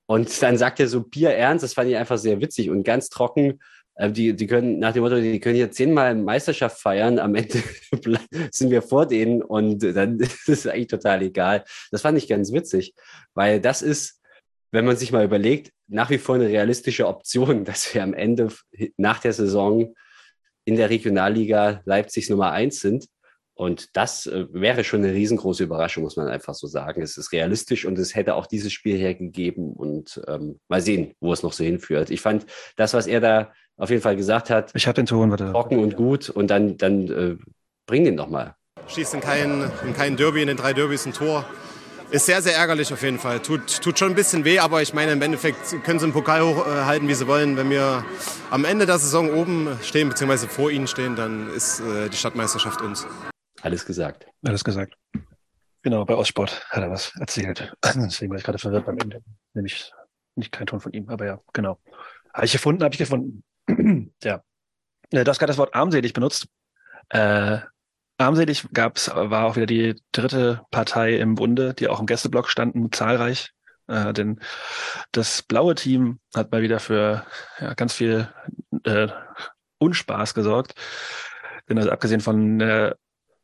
Und dann sagt er so bierernst, das fand ich einfach sehr witzig und ganz trocken. Äh, Die, die können nach dem Motto, die können hier zehnmal Meisterschaft feiern, am Ende sind wir vor denen und dann ist es eigentlich total egal. Das fand ich ganz witzig, weil das ist, wenn man sich mal überlegt, nach wie vor eine realistische Option, dass wir am Ende nach der Saison in der Regionalliga Leipzigs Nummer eins sind. Und das äh, wäre schon eine riesengroße Überraschung, muss man einfach so sagen. Es ist realistisch und es hätte auch dieses Spiel hergegeben und ähm, mal sehen, wo es noch so hinführt. Ich fand das, was er da auf jeden Fall gesagt hat, ich habe den Ton, warte. trocken und gut und dann, dann äh, bring den doch mal. schießt in kein, in kein Derby, in den drei Derbys ein Tor. Ist sehr, sehr ärgerlich auf jeden Fall. Tut, tut schon ein bisschen weh, aber ich meine, im Endeffekt können sie den Pokal hochhalten, wie sie wollen. Wenn wir am Ende der Saison oben stehen, beziehungsweise vor ihnen stehen, dann ist äh, die Stadtmeisterschaft uns. Alles gesagt. Alles gesagt. Genau, bei Ostsport hat er was erzählt. Deswegen war ich gerade verwirrt beim Ende. Nämlich nicht kein Ton von ihm, aber ja, genau. Habe ich gefunden, habe ich gefunden. Ja. Äh, Du hast gerade das Wort armselig benutzt. Äh, armselig gab's, war auch wieder die dritte Partei im Bunde, die auch im Gästeblock standen, zahlreich. Äh, denn das blaue Team hat mal wieder für ja, ganz viel äh, Unspaß gesorgt. Denn also abgesehen von äh,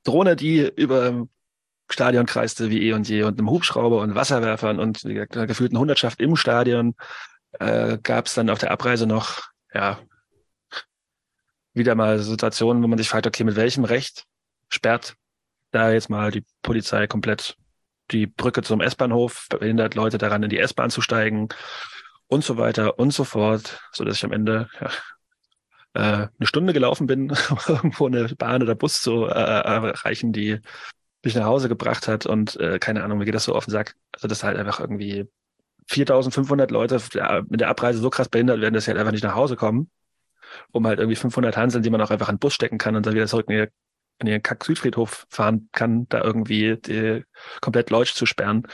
Drohne, die über Stadion kreiste wie eh und je und einem Hubschrauber und Wasserwerfern und wie einer gefühlten Hundertschaft im Stadion äh, gab es dann auf der Abreise noch ja wieder mal Situationen, wo man sich fragt, okay, mit welchem Recht sperrt da jetzt mal die Polizei komplett die Brücke zum S-Bahnhof, behindert Leute daran, in die S-Bahn zu steigen und so weiter und so fort, so dass ich am Ende ja, äh, eine Stunde gelaufen bin, um irgendwo eine Bahn oder Bus zu äh, erreichen, die mich nach Hause gebracht hat und äh, keine Ahnung, mir geht das so auf den Sack. Also das halt einfach irgendwie 4500 Leute mit der Abreise so krass behindert werden, dass sie halt einfach nicht nach Hause kommen, um halt irgendwie 500 Hanseln, die man auch einfach in den Bus stecken kann und dann wieder zurück in, ihr, in ihren Kack-Südfriedhof fahren kann, da irgendwie die, komplett Leutsch zu sperren.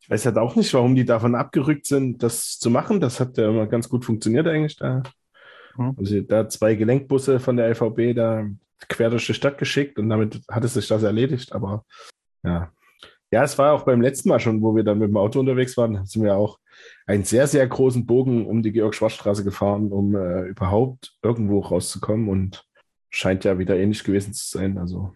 Ich weiß halt auch nicht, warum die davon abgerückt sind, das zu machen. Das hat ja immer ganz gut funktioniert eigentlich da. Mhm. Also da zwei Gelenkbusse von der LVB da quer durch die Stadt geschickt und damit hat es sich das erledigt. Aber ja. Ja, es war auch beim letzten Mal schon, wo wir dann mit dem Auto unterwegs waren, sind wir auch einen sehr, sehr großen Bogen um die Georg-Schwarz-Straße gefahren, um äh, überhaupt irgendwo rauszukommen und scheint ja wieder ähnlich gewesen zu sein. Also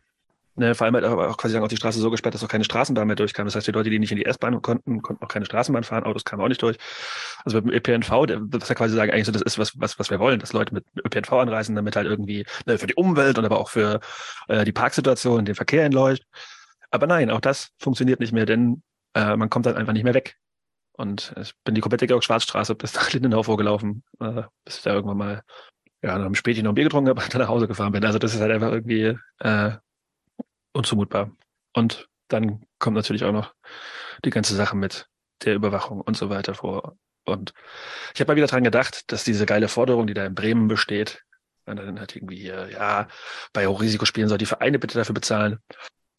Ne, vor allem hat auch quasi sagen, auch die Straße so gesperrt, dass auch keine Straßenbahn mehr durchkam. Das heißt, die Leute, die nicht in die S-Bahn konnten, konnten auch keine Straßenbahn fahren, Autos kamen auch nicht durch. Also mit dem ÖPNV, das ja quasi sagen, eigentlich so, das ist was, was, was wir wollen, dass Leute mit ÖPNV anreisen, damit halt irgendwie ne, für die Umwelt und aber auch für äh, die Parksituation, den Verkehr entläuft. Aber nein, auch das funktioniert nicht mehr, denn äh, man kommt dann einfach nicht mehr weg. Und ich bin die komplette Georg-Schwarz-Straße bis nach Lindenau vorgelaufen, äh, bis ich da irgendwann mal ja, dann später noch ein Bier getrunken habe und dann nach Hause gefahren bin. Also das ist halt einfach irgendwie äh, unzumutbar. Und dann kommt natürlich auch noch die ganze Sache mit der Überwachung und so weiter vor. Und ich habe mal wieder dran gedacht, dass diese geile Forderung, die da in Bremen besteht, dann halt irgendwie hier, ja, bei Hochrisikospielen soll die Vereine bitte dafür bezahlen.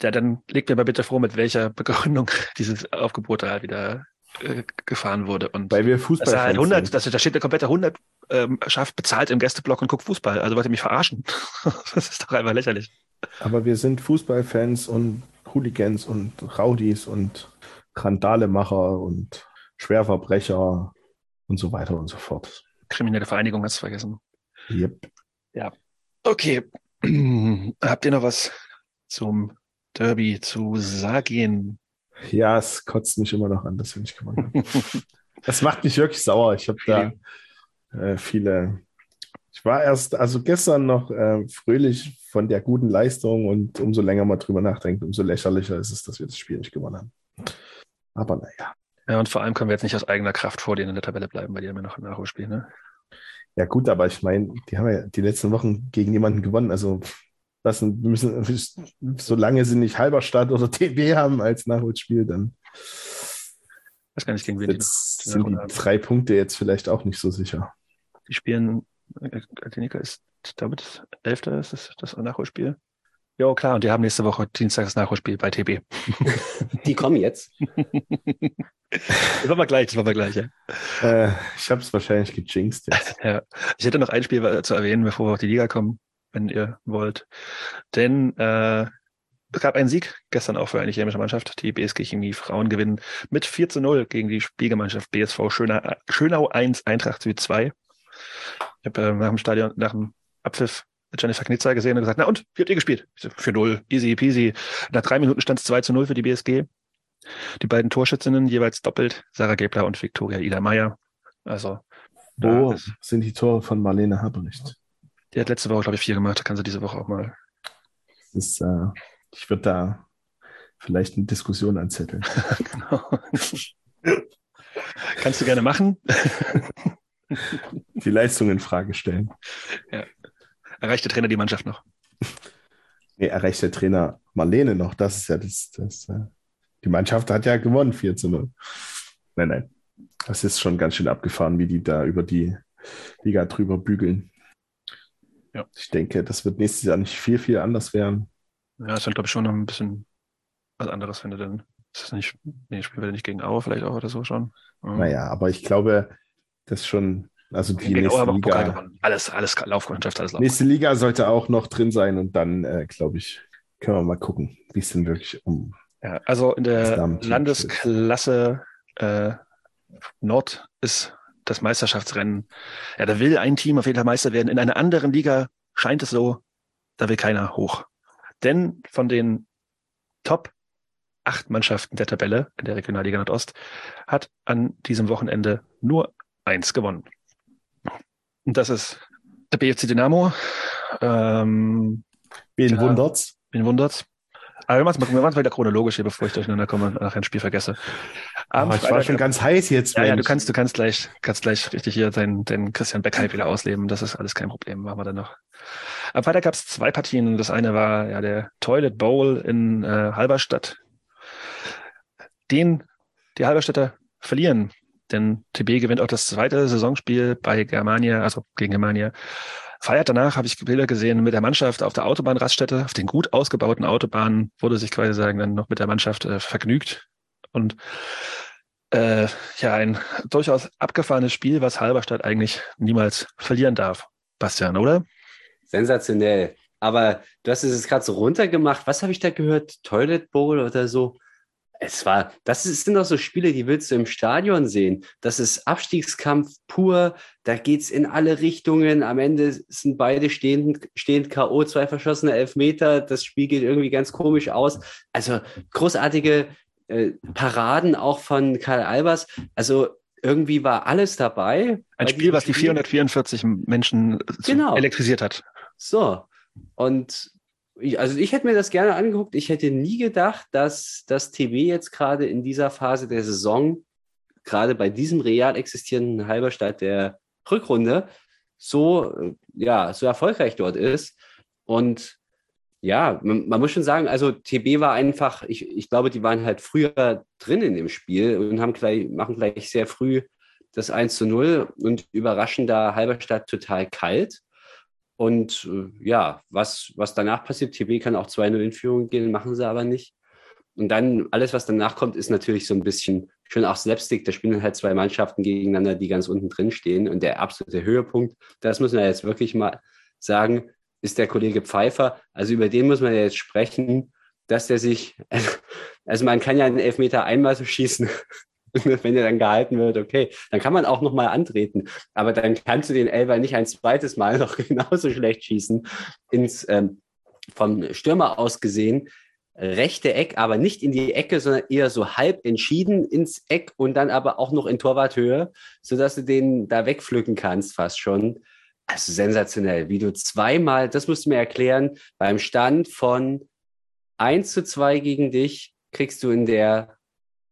Ja, dann legt mir mal bitte vor, mit welcher Begründung dieses Aufgebot da halt wieder äh, gefahren wurde. Und Weil wir das Fußball ist halt 100, das, da steht der komplette 100 ähm, Schaft bezahlt im Gästeblock und guckt Fußball. Also wollt ihr mich verarschen? das ist doch einfach lächerlich. Aber wir sind Fußballfans und Hooligans und Rowdies und Randalemacher und Schwerverbrecher und so weiter und so fort. Kriminelle Vereinigung hast du vergessen. Yep. Okay. Habt ihr noch was zum Derby zu sagen? Ja, es kotzt mich immer noch an, dass wir nicht gewonnen haben. Das macht mich wirklich sauer. Ich habe da äh, viele. Ich war erst, also gestern noch äh, fröhlich von der guten Leistung und umso länger man drüber nachdenkt, umso lächerlicher ist es, dass wir das Spiel nicht gewonnen haben. Aber naja. Ja, und vor allem können wir jetzt nicht aus eigener Kraft vor denen in der Tabelle bleiben, weil die haben ja noch ein Nachholspiel, ne? Ja, gut, aber ich meine, die haben ja die letzten Wochen gegen jemanden gewonnen. Also lassen, müssen, solange sie nicht Halberstadt oder TB haben als Nachholspiel, dann Ich weiß gar nicht, gegen wen die, jetzt sind die drei Punkte jetzt vielleicht auch nicht so sicher. die spielen. äh, Altenika ist damit Elfter, ist das, das Nachholspiel? Ja, klar, und die haben nächste Woche Dienstag das Nachholspiel bei TB. Die kommen jetzt. Das machen wir gleich, das machen wir gleich, ja. Äh, ich habe es wahrscheinlich gejinxt jetzt. Ja, ich hätte noch ein Spiel äh, zu erwähnen, bevor wir auf die Liga kommen, wenn ihr wollt. Denn äh, es gab einen Sieg gestern auch für eine chemische Mannschaft. Die BSG Chemie Frauen gewinnen mit 4 zu 0 gegen die Spielgemeinschaft BSV Schönau, Schönau 1, Eintracht Süd 2. Ich habe äh, nach dem Stadion, nach dem Abpfiff Jennifer Knitzer gesehen und gesagt, na und, wie habt ihr gespielt? So, 4-0, easy peasy. Nach drei Minuten stand es 2 zu 0 für die BSG. Die beiden Torschützinnen jeweils doppelt, Sarah Gebler und Viktoria Ida Meier. Also, Wo ist- sind die Tore von Marlene Haberich? Die hat letzte Woche, glaube ich, vier gemacht. Kann sie diese Woche auch mal. Ist, äh, ich würde da vielleicht eine Diskussion anzetteln. Genau. Kannst du gerne machen. Die Leistung in Frage stellen. Erreicht der Trainer die Mannschaft noch? Nee, erreicht der Trainer Marlene noch. Das ist ja das. das äh, die Mannschaft hat ja gewonnen, 4 zu 0. Nein, nein. Das ist schon ganz schön abgefahren, wie die da über die Liga drüber bügeln. Ja. Ich denke, das wird nächstes Jahr nicht viel, viel anders werden. Ja, ist glaube ich, schon noch ein bisschen was anderes, wenn du denn. Ist das nicht, nee, spielen wir nicht gegen Aue vielleicht auch oder so schon? Mhm. Naja, aber ich glaube, das schon, also die gegen nächste Liga. Alles, alles Laufmannschaft, alles Lauf. nächste Liga sollte auch noch drin sein und dann, äh, glaube ich, können wir mal gucken, wie es denn wirklich um. Ja, also in der Landesklasse äh, Nord ist das Meisterschaftsrennen. Ja, da will ein Team auf jeden Fall Meister werden. In einer anderen Liga scheint es so, da will keiner hoch. Denn von den Top acht Mannschaften der Tabelle in der Regionalliga Nordost hat an diesem Wochenende nur eins gewonnen. Und das ist der BFC Dynamo. Ähm, Wen Ja. wundert's? Wen wundert's? Aber wir machen es wir machen's wieder chronologisch hier, bevor ich durcheinander komme und nachher ein Spiel vergesse. Am Aber ich war Freitag- schon ganz heiß jetzt. ja, ja, du kannst, du kannst gleich, kannst gleich richtig hier den, den Christian Beck-Hype wieder ausleben. Das ist alles kein Problem. Machen wir dann noch. Am Freitag gab es zwei Partien. Das eine war ja der Toilet Bowl in äh, Halberstadt. Den die Halberstädter verlieren. Denn TB gewinnt auch das zweite Saisonspiel bei Germania, also gegen Germania. Feiert danach, habe ich Bilder gesehen, mit der Mannschaft auf der Autobahnraststätte, auf den gut ausgebauten Autobahnen, wurde sich quasi sagen, dann noch mit der Mannschaft äh, vergnügt. Und äh, ja, ein durchaus abgefahrenes Spiel, was Halberstadt eigentlich niemals verlieren darf. Bastian, oder? Sensationell. Aber du hast es jetzt gerade so runtergemacht. Was habe ich da gehört? Toilet Bowl oder so? Es war, das sind doch so Spiele, die willst du im Stadion sehen. Das ist Abstiegskampf pur. Da geht's in alle Richtungen. Am Ende sind beide stehend, stehend K.O., zwei verschossene Elfmeter. Das Spiel geht irgendwie ganz komisch aus. Also großartige äh, Paraden auch von Karl Albers. Also irgendwie war alles dabei. Ein Spiel, was die 444 Menschen genau. elektrisiert hat. So. Und also ich hätte mir das gerne angeguckt. Ich hätte nie gedacht, dass das TB jetzt gerade in dieser Phase der Saison, gerade bei diesem real existierenden Halberstadt der Rückrunde, so, ja, so erfolgreich dort ist. Und ja, man, man, muss schon sagen, also TB war einfach, ich, ich glaube, die waren halt früher drin in dem Spiel und haben gleich, machen gleich sehr früh das 1 zu 0 und überraschen da Halberstadt total kalt. Und äh, ja, was, was danach passiert, TB kann auch 2-0 in Führung gehen, machen sie aber nicht. Und dann alles, was danach kommt, ist natürlich so ein bisschen schon auch Slapstick. Da spielen halt zwei Mannschaften gegeneinander, die ganz unten drin stehen. Und der absolute Höhepunkt, das muss man jetzt wirklich mal sagen, ist der Kollege Pfeiffer. Also über den muss man ja jetzt sprechen, dass der sich, also man kann ja einen Elfmeter einmal so schießen wenn er dann gehalten wird, okay, dann kann man auch nochmal antreten. Aber dann kannst du den Elber nicht ein zweites Mal noch genauso schlecht schießen. Ins, ähm, vom Stürmer aus gesehen, rechte Eck, aber nicht in die Ecke, sondern eher so halb entschieden ins Eck und dann aber auch noch in Torwarthöhe, sodass du den da wegpflücken kannst, fast schon. Also sensationell, wie du zweimal, das musst du mir erklären, beim Stand von 1 zu 2 gegen dich kriegst du in der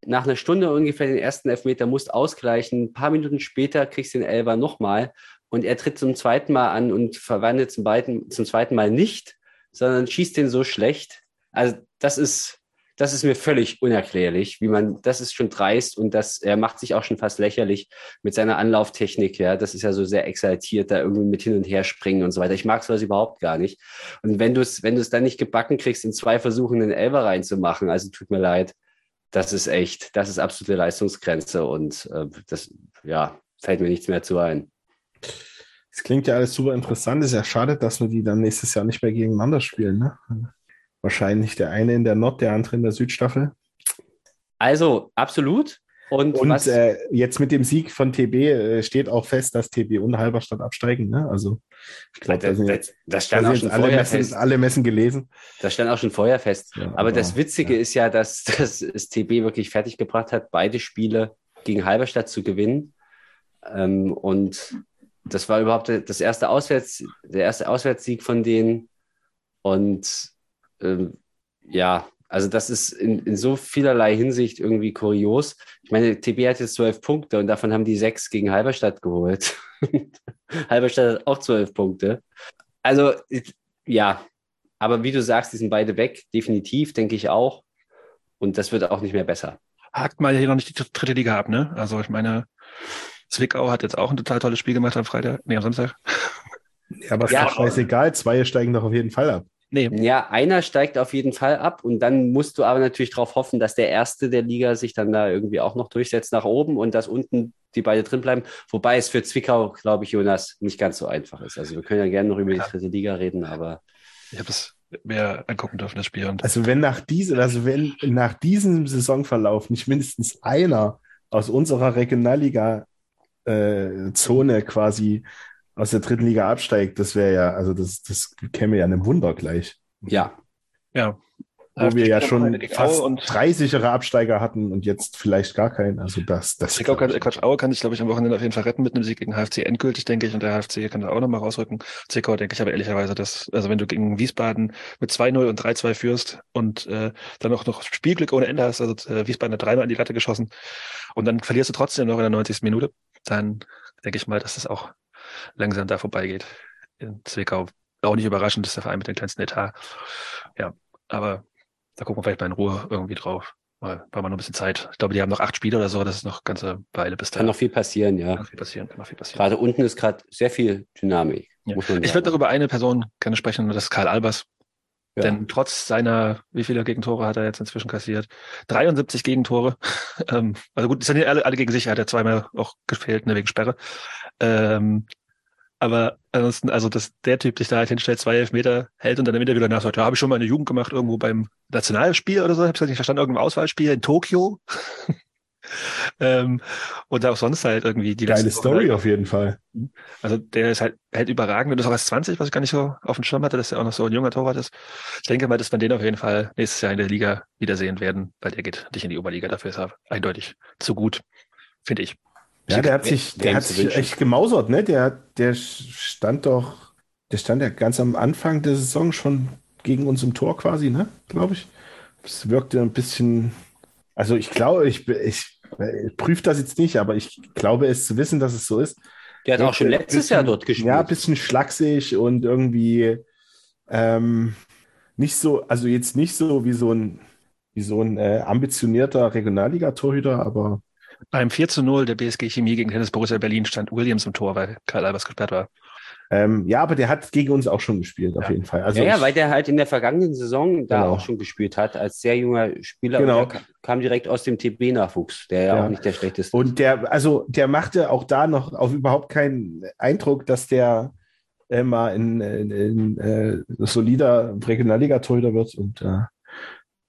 nach einer Stunde ungefähr den ersten Elfmeter, musst ausgleichen. Ein paar Minuten später kriegst du den Elber nochmal und er tritt zum zweiten Mal an und verwandelt zum, beiden, zum zweiten Mal nicht, sondern schießt den so schlecht. Also das ist, das ist mir völlig unerklärlich, wie man, das ist schon dreist und das, er macht sich auch schon fast lächerlich mit seiner Anlauftechnik, ja. Das ist ja so sehr exaltiert, da irgendwie mit hin und her springen und so weiter. Ich mag sowas überhaupt gar nicht. Und wenn du es, wenn du es dann nicht gebacken kriegst, in zwei Versuchen den Elber reinzumachen, also tut mir leid, das ist echt, das ist absolute Leistungsgrenze und äh, das, ja, fällt mir nichts mehr zu ein. Es klingt ja alles super interessant. Es ist ja schade, dass wir die dann nächstes Jahr nicht mehr gegeneinander spielen. Ne? Wahrscheinlich der eine in der Nord, der andere in der Südstaffel. Also, absolut. Und, und äh, jetzt mit dem Sieg von TB äh, steht auch fest, dass TB und Halberstadt absteigen. Ne? Also ich glaube, das, das, das, stand auch schon alle vorher Messen, fest. alle Messen gelesen. Das stand auch schon vorher fest. Ja, aber, aber, das Witzige ja. ist ja, dass das TB wirklich fertiggebracht hat, beide Spiele gegen Halberstadt zu gewinnen. Ähm, und das war überhaupt das erste Auswärts, der erste Auswärtssieg von denen. Und ähm, ja, also das ist in, in so vielerlei Hinsicht irgendwie kurios. Ich meine, TB hat jetzt zwölf Punkte und davon haben die sechs gegen Halberstadt geholt. Halberstadt hat auch zwölf Punkte. Also ja, aber wie du sagst, die sind beide weg, definitiv, denke ich auch. Und das wird auch nicht mehr besser. Hakt mal hier noch nicht die dritte Liga ab, ne? Also ich meine, Zwickau hat jetzt auch ein total tolles Spiel gemacht am Freitag, nee, am Samstag. Ja, aber es ja, ist doch scheißegal, zwei steigen doch auf jeden Fall ab. Nee. Ja, einer steigt auf jeden Fall ab und dann musst du aber natürlich darauf hoffen, dass der Erste der Liga sich dann da irgendwie auch noch durchsetzt nach oben und dass unten die beide drin bleiben. Wobei es für Zwickau, glaube ich, Jonas, nicht ganz so einfach ist. Also wir können ja gerne noch über die dritte Liga reden, aber. Ich habe das mehr angucken dürfen, das Spiel. also wenn nach diesem, also wenn nach diesem Saisonverlauf nicht mindestens einer aus unserer Regionalliga äh, Zone quasi aus der dritten Liga absteigt, das wäre ja, also das, das käme ja einem Wunder gleich. Ja. Ja. Wo wir ja schon fast drei sichere Absteiger hatten und jetzt vielleicht gar keinen. Also das, das. Zwickau kann, Quatsch, Aue kann sich, glaube ich, am Wochenende auf jeden Fall retten mit einem Sieg gegen HFC endgültig, denke ich. Und der HFC kann da auch nochmal rausrücken. Zwickau denke ich aber ehrlicherweise, dass, also wenn du gegen Wiesbaden mit 2-0 und 3-2 führst und äh, dann auch noch Spielglück ohne Ende hast, also äh, Wiesbaden hat dreimal an die Latte geschossen und dann verlierst du trotzdem noch in der 90. Minute, dann denke ich mal, dass das auch langsam da vorbeigeht. In Zwickau. Auch nicht überraschend, ist der Verein mit dem kleinsten Etat. Ja, aber da gucken wir vielleicht mal in Ruhe irgendwie drauf. Weil war mal noch ein bisschen Zeit. Ich glaube, die haben noch acht Spiele oder so. Das ist noch eine ganze Weile bis dahin. Kann noch viel passieren, ja. Kann noch viel passieren, kann noch viel passieren. Gerade unten ist gerade sehr viel Dynamik. Ja. ich würde darüber eine Person gerne sprechen, das ist Karl Albers. Ja. Denn trotz seiner, wie viele Gegentore hat er jetzt inzwischen kassiert? 73 Gegentore. ähm, also gut, die sind ja alle, alle gegen sich. Er hat ja zweimal auch gefehlt, ne, wegen Sperre. Ähm, Aber ansonsten, also dass der Typ sich da halt hinstellt, zwei Elfmeter hält und dann im Interview danach sagt, ja, habe ich schon mal eine Jugend gemacht, irgendwo beim Nationalspiel oder so, habe ich nicht verstanden, irgendein Auswahlspiel in Tokio. ähm, und auch sonst halt irgendwie die Geile Story auf jeden Fall. Also der ist halt, halt überragend. Und das ist auch erst 20, was ich gar nicht so auf dem Schirm hatte, dass er auch noch so ein junger Torwart ist. Ich denke mal, dass wir den auf jeden Fall nächstes Jahr in der Liga wiedersehen werden, weil der geht nicht in die Oberliga. Dafür ist er eindeutig zu gut, finde ich. Ja, der hat sich, der hat sich echt gemausert, ne? Der, der stand doch, der stand ja ganz am Anfang der Saison schon gegen uns im Tor quasi, ne? Glaube ich. Es wirkte ein bisschen, also ich glaube, ich, ich, ich prüfe das jetzt nicht, aber ich glaube es zu wissen, dass es so ist. Der hat auch schon letztes Jahr bisschen- dort gespielt. Ja, ein bisschen schlaksig und irgendwie ähm, nicht so, also jetzt nicht so wie so ein, wie so ein äh, ambitionierter Regionalliga-Torhüter, aber Beim 4 zu 0 der BSG Chemie gegen Tennis Borussia Berlin stand Williams im Tor, weil Karl Albers gesperrt war. ähm, ja, aber der hat gegen uns auch schon gespielt, auf Ja. jeden Fall. Also ja, ja, ich- weil der halt in der vergangenen Saison da Genau. auch schon gespielt hat, als sehr junger Spieler. Genau. Und der ka- kam direkt aus dem TB-Nachwuchs, der ja, Ja. auch nicht der schlechteste Und der, also der machte auch da noch auf überhaupt keinen Eindruck, dass der äh, mal ein äh, solider Regionalliga-Torhüter wird. Und äh,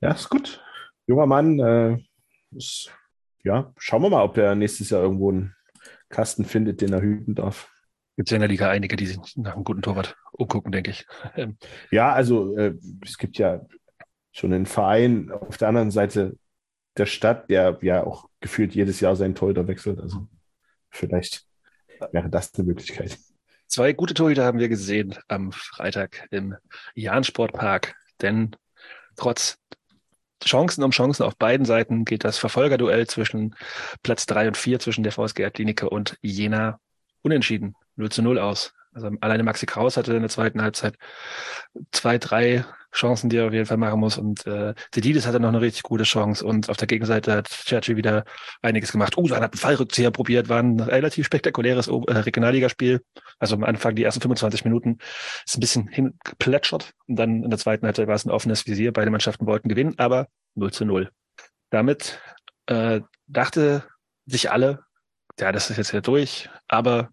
ja, ist gut. Junger Mann, äh, ist, ja, schauen wir mal, ob er nächstes Jahr irgendwo einen Kasten findet, den er hüten darf. Gibt es ja in der Liga einige, die sich nach einem guten Torwart umgucken, denke ich. Ähm, Ja, also äh, es gibt ja schon einen Verein auf der anderen Seite der Stadt, der ja auch gefühlt jedes Jahr seinen Torhüter wechselt. Also vielleicht wäre das eine Möglichkeit. Zwei gute Torhüter haben wir gesehen am Freitag im Jahn-Sportpark, denn trotz Chancen um Chancen auf beiden Seiten geht das Verfolgerduell zwischen Platz drei und vier zwischen der VSG Klinike und Jena unentschieden. 0 zu 0 aus. Also alleine Maxi Kraus hatte in der zweiten Halbzeit zwei, drei Chancen, die er auf jeden Fall machen muss. Und äh, Dedidis hatte noch eine richtig gute Chance. Und auf der Gegenseite hat Cerci wieder einiges gemacht. Uh, dann hat einen Fallrückzieher probiert, war ein relativ spektakuläres äh, Regionalligaspiel. Also am Anfang, die ersten 25 Minuten, ist ein bisschen hingeplätschert. Und dann in der zweiten Halbzeit war es ein offenes Visier. Beide Mannschaften wollten gewinnen, aber 0 zu 0. Damit äh, dachte sich alle, ja, das ist jetzt ja durch, aber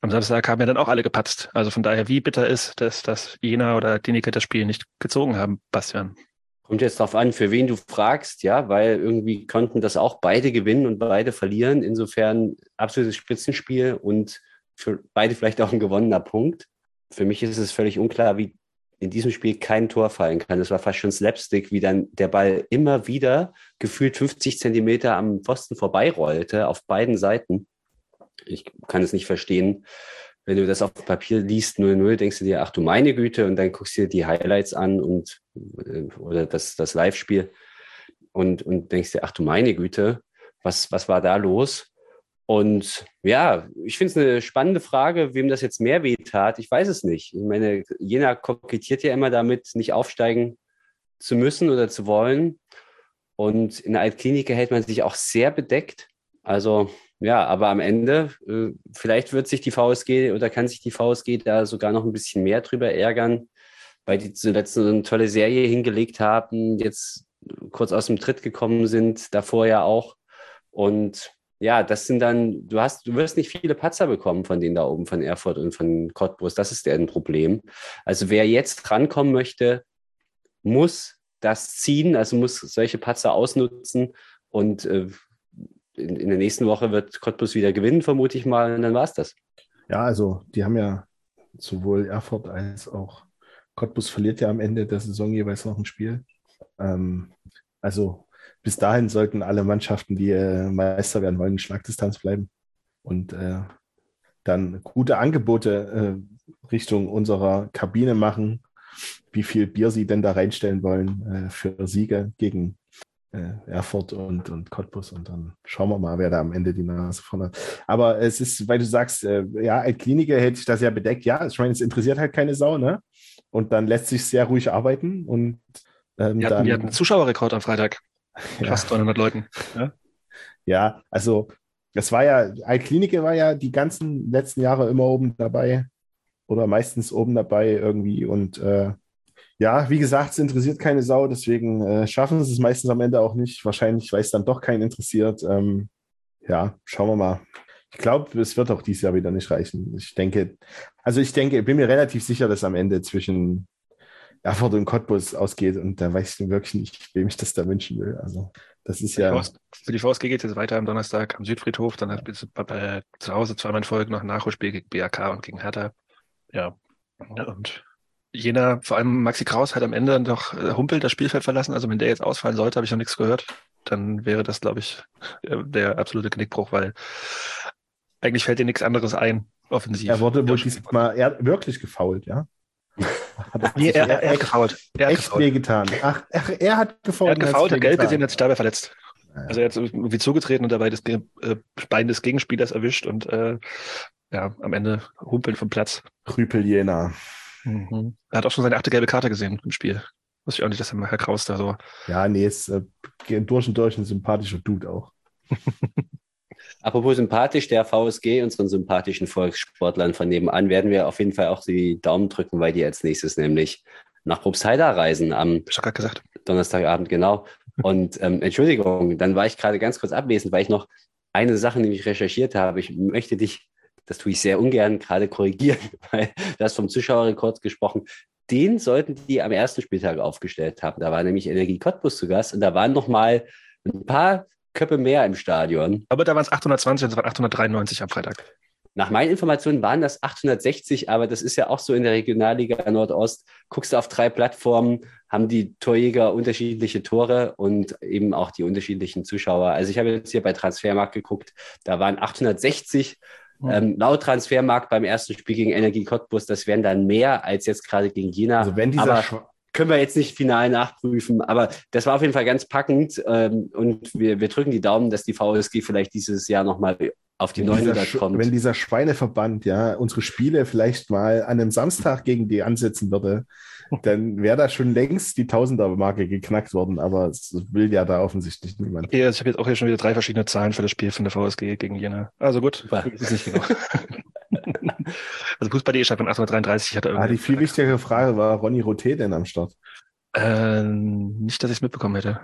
am Samstag haben ja dann auch alle gepatzt. Also von daher, wie bitter ist, dass, dass Jena oder Klinike das Spiel nicht gezogen haben, Bastian? Kommt jetzt darauf an, für wen du fragst, ja, weil irgendwie konnten das auch beide gewinnen und beide verlieren. Insofern absolutes Spitzenspiel und für beide vielleicht auch ein gewonnener Punkt. Für mich ist es völlig unklar, wie in diesem Spiel kein Tor fallen kann. Das war fast schon Slapstick, wie dann der Ball immer wieder gefühlt 50 Zentimeter am Pfosten vorbeirollte auf beiden Seiten. Ich kann es nicht verstehen. Wenn du das auf Papier liest, 0-0, denkst du dir, ach du meine Güte, und dann guckst du dir die Highlights an und äh, oder das, das Live-Spiel und, und denkst dir, ach du meine Güte, was, was war da los? Und ja, ich finde es eine spannende Frage, wem das jetzt mehr wehtat. Ich weiß es nicht. Ich meine, Jena kokettiert ja immer damit, nicht aufsteigen zu müssen oder zu wollen. Und in der Altklinik hält man sich auch sehr bedeckt. Also ja, aber am Ende, äh, vielleicht wird sich die VSG oder kann sich die VSG da sogar noch ein bisschen mehr drüber ärgern, weil die zuletzt so eine tolle Serie hingelegt haben, jetzt kurz aus dem Tritt gekommen sind, davor ja auch. Und ja, das sind dann, du hast, du wirst nicht viele Patzer bekommen von denen da oben, von Erfurt und von Cottbus. Das ist deren Problem. Also wer jetzt rankommen möchte, muss das ziehen, also muss solche Patzer ausnutzen und äh, in, in der nächsten Woche wird Cottbus wieder gewinnen, vermute ich mal, und dann war es das. Ja, also die haben ja sowohl Erfurt als auch Cottbus verliert ja am Ende der Saison jeweils noch ein Spiel. Ähm, also bis dahin sollten alle Mannschaften, die äh, Meister werden wollen, in Schlagdistanz bleiben und äh, dann gute Angebote äh, Richtung unserer Kabine machen, wie viel Bier sie denn da reinstellen wollen äh, für Siege gegen Erfurt und, und Cottbus und dann schauen wir mal, wer da am Ende die Nase vorne hat. Aber es ist, weil du sagst, äh, ja, ein Kliniker hält sich das ja bedeckt. Ja, ich meine, es interessiert halt keine Sau, ne? Und dann lässt sich sehr ruhig arbeiten und ähm, Wir hatten, dann, wir hatten einen Zuschauerrekord am Freitag. ja, Fast 900 Leuten. Ja? ja, also das war ja, Altklinike war ja die ganzen letzten Jahre immer oben dabei oder meistens oben dabei irgendwie und äh, ja, wie gesagt, es interessiert keine Sau, deswegen äh, schaffen sie es meistens am Ende auch nicht. Wahrscheinlich, weil es dann doch keinen interessiert. Ähm, ja, schauen wir mal. Ich glaube, es wird auch dieses Jahr wieder nicht reichen. Ich denke, also ich denke, ich bin mir relativ sicher, dass am Ende zwischen Erfurt und Cottbus ausgeht und da weiß ich wirklich nicht, wem ich das da wünschen will. Also das ist ja. Für die VSG geht es jetzt weiter am Donnerstag am Südfriedhof. Dann hat es bei, zu Hause zweimal in Folge noch ein Nachholspiel gegen BAK und gegen Hertha. Ja. Und jener, vor allem Maxi Kraus hat am Ende doch äh, Humpel das Spielfeld verlassen. Also wenn der jetzt ausfallen sollte, habe ich noch nichts gehört. Dann wäre das, glaube ich, äh, der absolute Knickbruch, weil eigentlich fällt dir nichts anderes ein, offensiv. Er wurde wohl diesmal er, wirklich gefault, ja? nee, er, er, er hat gefault. Er echt gefault. wehgetan. Ach, ach, er hat gefault. Er hat gefault, hat gelb gesehen, hat sich dabei verletzt. Also er hat irgendwie zugetreten und dabei das äh, Bein des Gegenspielers erwischt und äh, ja, am Ende humpeln vom Platz. Krüpel Jena. Mhm. Er hat auch schon seine achte gelbe Karte gesehen im Spiel. Wusste ich auch nicht, dass Herr Kraus da so. Ja, nee, ist äh, durch und durch ein sympathischer Dude auch. Apropos sympathisch, der VSG, unseren sympathischen Volkssportlern von nebenan, werden wir auf jeden Fall auch die Daumen drücken, weil die als nächstes nämlich nach Probstheida reisen am gesagt. Donnerstagabend, genau. Und ähm, Entschuldigung, dann war ich gerade ganz kurz abwesend, weil ich noch eine Sache nämlich recherchiert habe. Ich möchte dich, das tue ich sehr ungern, gerade korrigieren, weil du hast vom Zuschauerrekord gesprochen. Den sollten die am ersten Spieltag aufgestellt haben. Da war nämlich Energie Cottbus zu Gast und da waren noch mal ein paar Köpfe mehr im Stadion. Aber da waren es 820 und es waren 893 am Freitag. Nach meinen Informationen waren das 860, aber das ist ja auch so in der Regionalliga Nordost. Guckst du auf drei Plattformen, haben die Torjäger unterschiedliche Tore und eben auch die unterschiedlichen Zuschauer. Also ich habe jetzt hier bei Transfermarkt geguckt, da waren 860. Mhm. Ähm, laut Transfermarkt beim ersten Spiel gegen Energie Cottbus, das wären dann mehr als jetzt gerade gegen Jena. Also wenn dieser, aber, können wir jetzt nicht final nachprüfen, aber das war auf jeden Fall ganz packend ähm, und wir, wir drücken die Daumen, dass die VSG vielleicht dieses Jahr nochmal auf die 900 kommt. Wenn dieser Schweineverband ja unsere Spiele vielleicht mal an einem Samstag gegen die ansetzen würde, dann wäre da schon längst die Tausender-Marke geknackt worden, aber es will ja da offensichtlich niemand. Ja, ich habe jetzt auch hier schon wieder drei verschiedene Zahlen für das Spiel von der VSG gegen Jena. Also gut, ist nicht genau. also Fußball.de schreibt von 833. Hat ah, die viel wichtigere Frage war, Ronny Roté denn am Start? Äh, nicht, dass ich es mitbekommen hätte.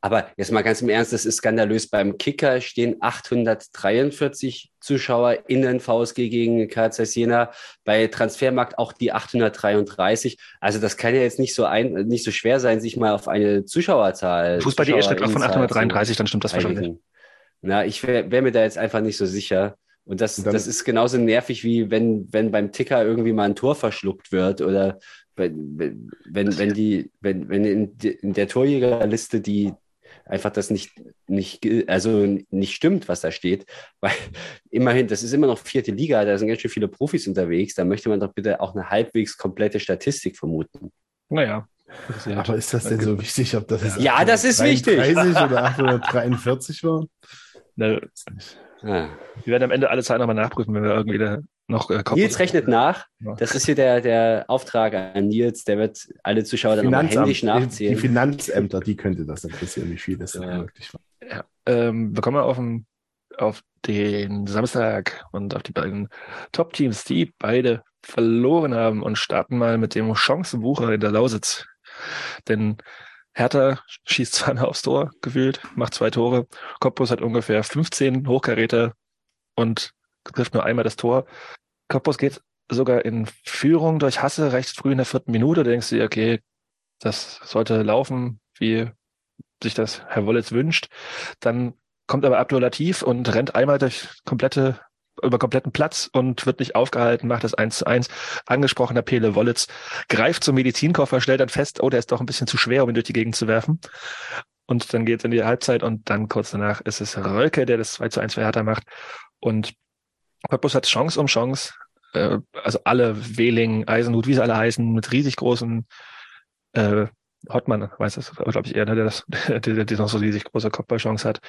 Aber jetzt mal ganz im Ernst, das ist skandalös. Beim Kicker stehen 843 Zuschauer in den VSG gegen KZ Jena. Bei Transfermarkt auch die 833. Also das kann ja jetzt nicht so ein, nicht so schwer sein, sich mal auf eine Zuschauerzahl. Fußball.de steht auch von 833, dann stimmt das wahrscheinlich. Na, ich wäre wär mir da jetzt einfach nicht so sicher. Und das, das ist genauso nervig, wie wenn, wenn beim Ticker irgendwie mal ein Tor verschluckt wird oder wenn, wenn, wenn, die, wenn, wenn in der Torjägerliste die einfach das nicht, nicht, also nicht stimmt, was da steht. Weil immerhin, das ist immer noch vierte Liga, da sind ganz schön viele Profis unterwegs, da möchte man doch bitte auch eine halbwegs komplette Statistik vermuten. Naja. Aber ist das denn so wichtig, ob das Ja, das ist wichtig. 30 oder 843 war? Ne, Ah. Wir werden am Ende alle Zahlen nochmal nachprüfen, wenn wir irgendwie noch äh, Nils rechnet nach. Das ist hier der, der Auftrag an Nils. Der wird alle Zuschauer dann nochmal händisch nachzählen. Die Finanzämter, die könnte das interessieren, wie viel das ja. denn wirklich war. Ja. Ähm, wir kommen auf den, auf den Samstag und auf die beiden Top-Teams, die beide verloren haben und starten mal mit dem Chancenbucher in der Lausitz. Denn Hertha schießt zweimal aufs Tor, gefühlt, macht zwei Tore. Cottbus hat ungefähr 15 Hochkaräter und trifft nur einmal das Tor. Cottbus geht sogar in Führung durch Hasse recht früh in der vierten Minute. Da denkst du okay, das sollte laufen, wie sich das Herr Wollitz wünscht. Dann kommt aber Abdul Latif und rennt einmal durch komplette über kompletten Platz und wird nicht aufgehalten, macht das eins zu eins. Angesprochener Pele Wollitz greift zum Medizinkoffer, stellt dann fest, oh, der ist doch ein bisschen zu schwer, um ihn durch die Gegend zu werfen. Und dann geht es in die Halbzeit und dann kurz danach ist es Rölke, der das 2 zu 1 für Hertha macht. Und Cottbus hat Chance um Chance. Äh, also alle, Wehling, Eisenhut, wie sie alle heißen, mit riesig großen äh, Hottmann, weiß das, glaube ich eher, ne, der, das, der, der noch so riesig große Kopfballchance hat.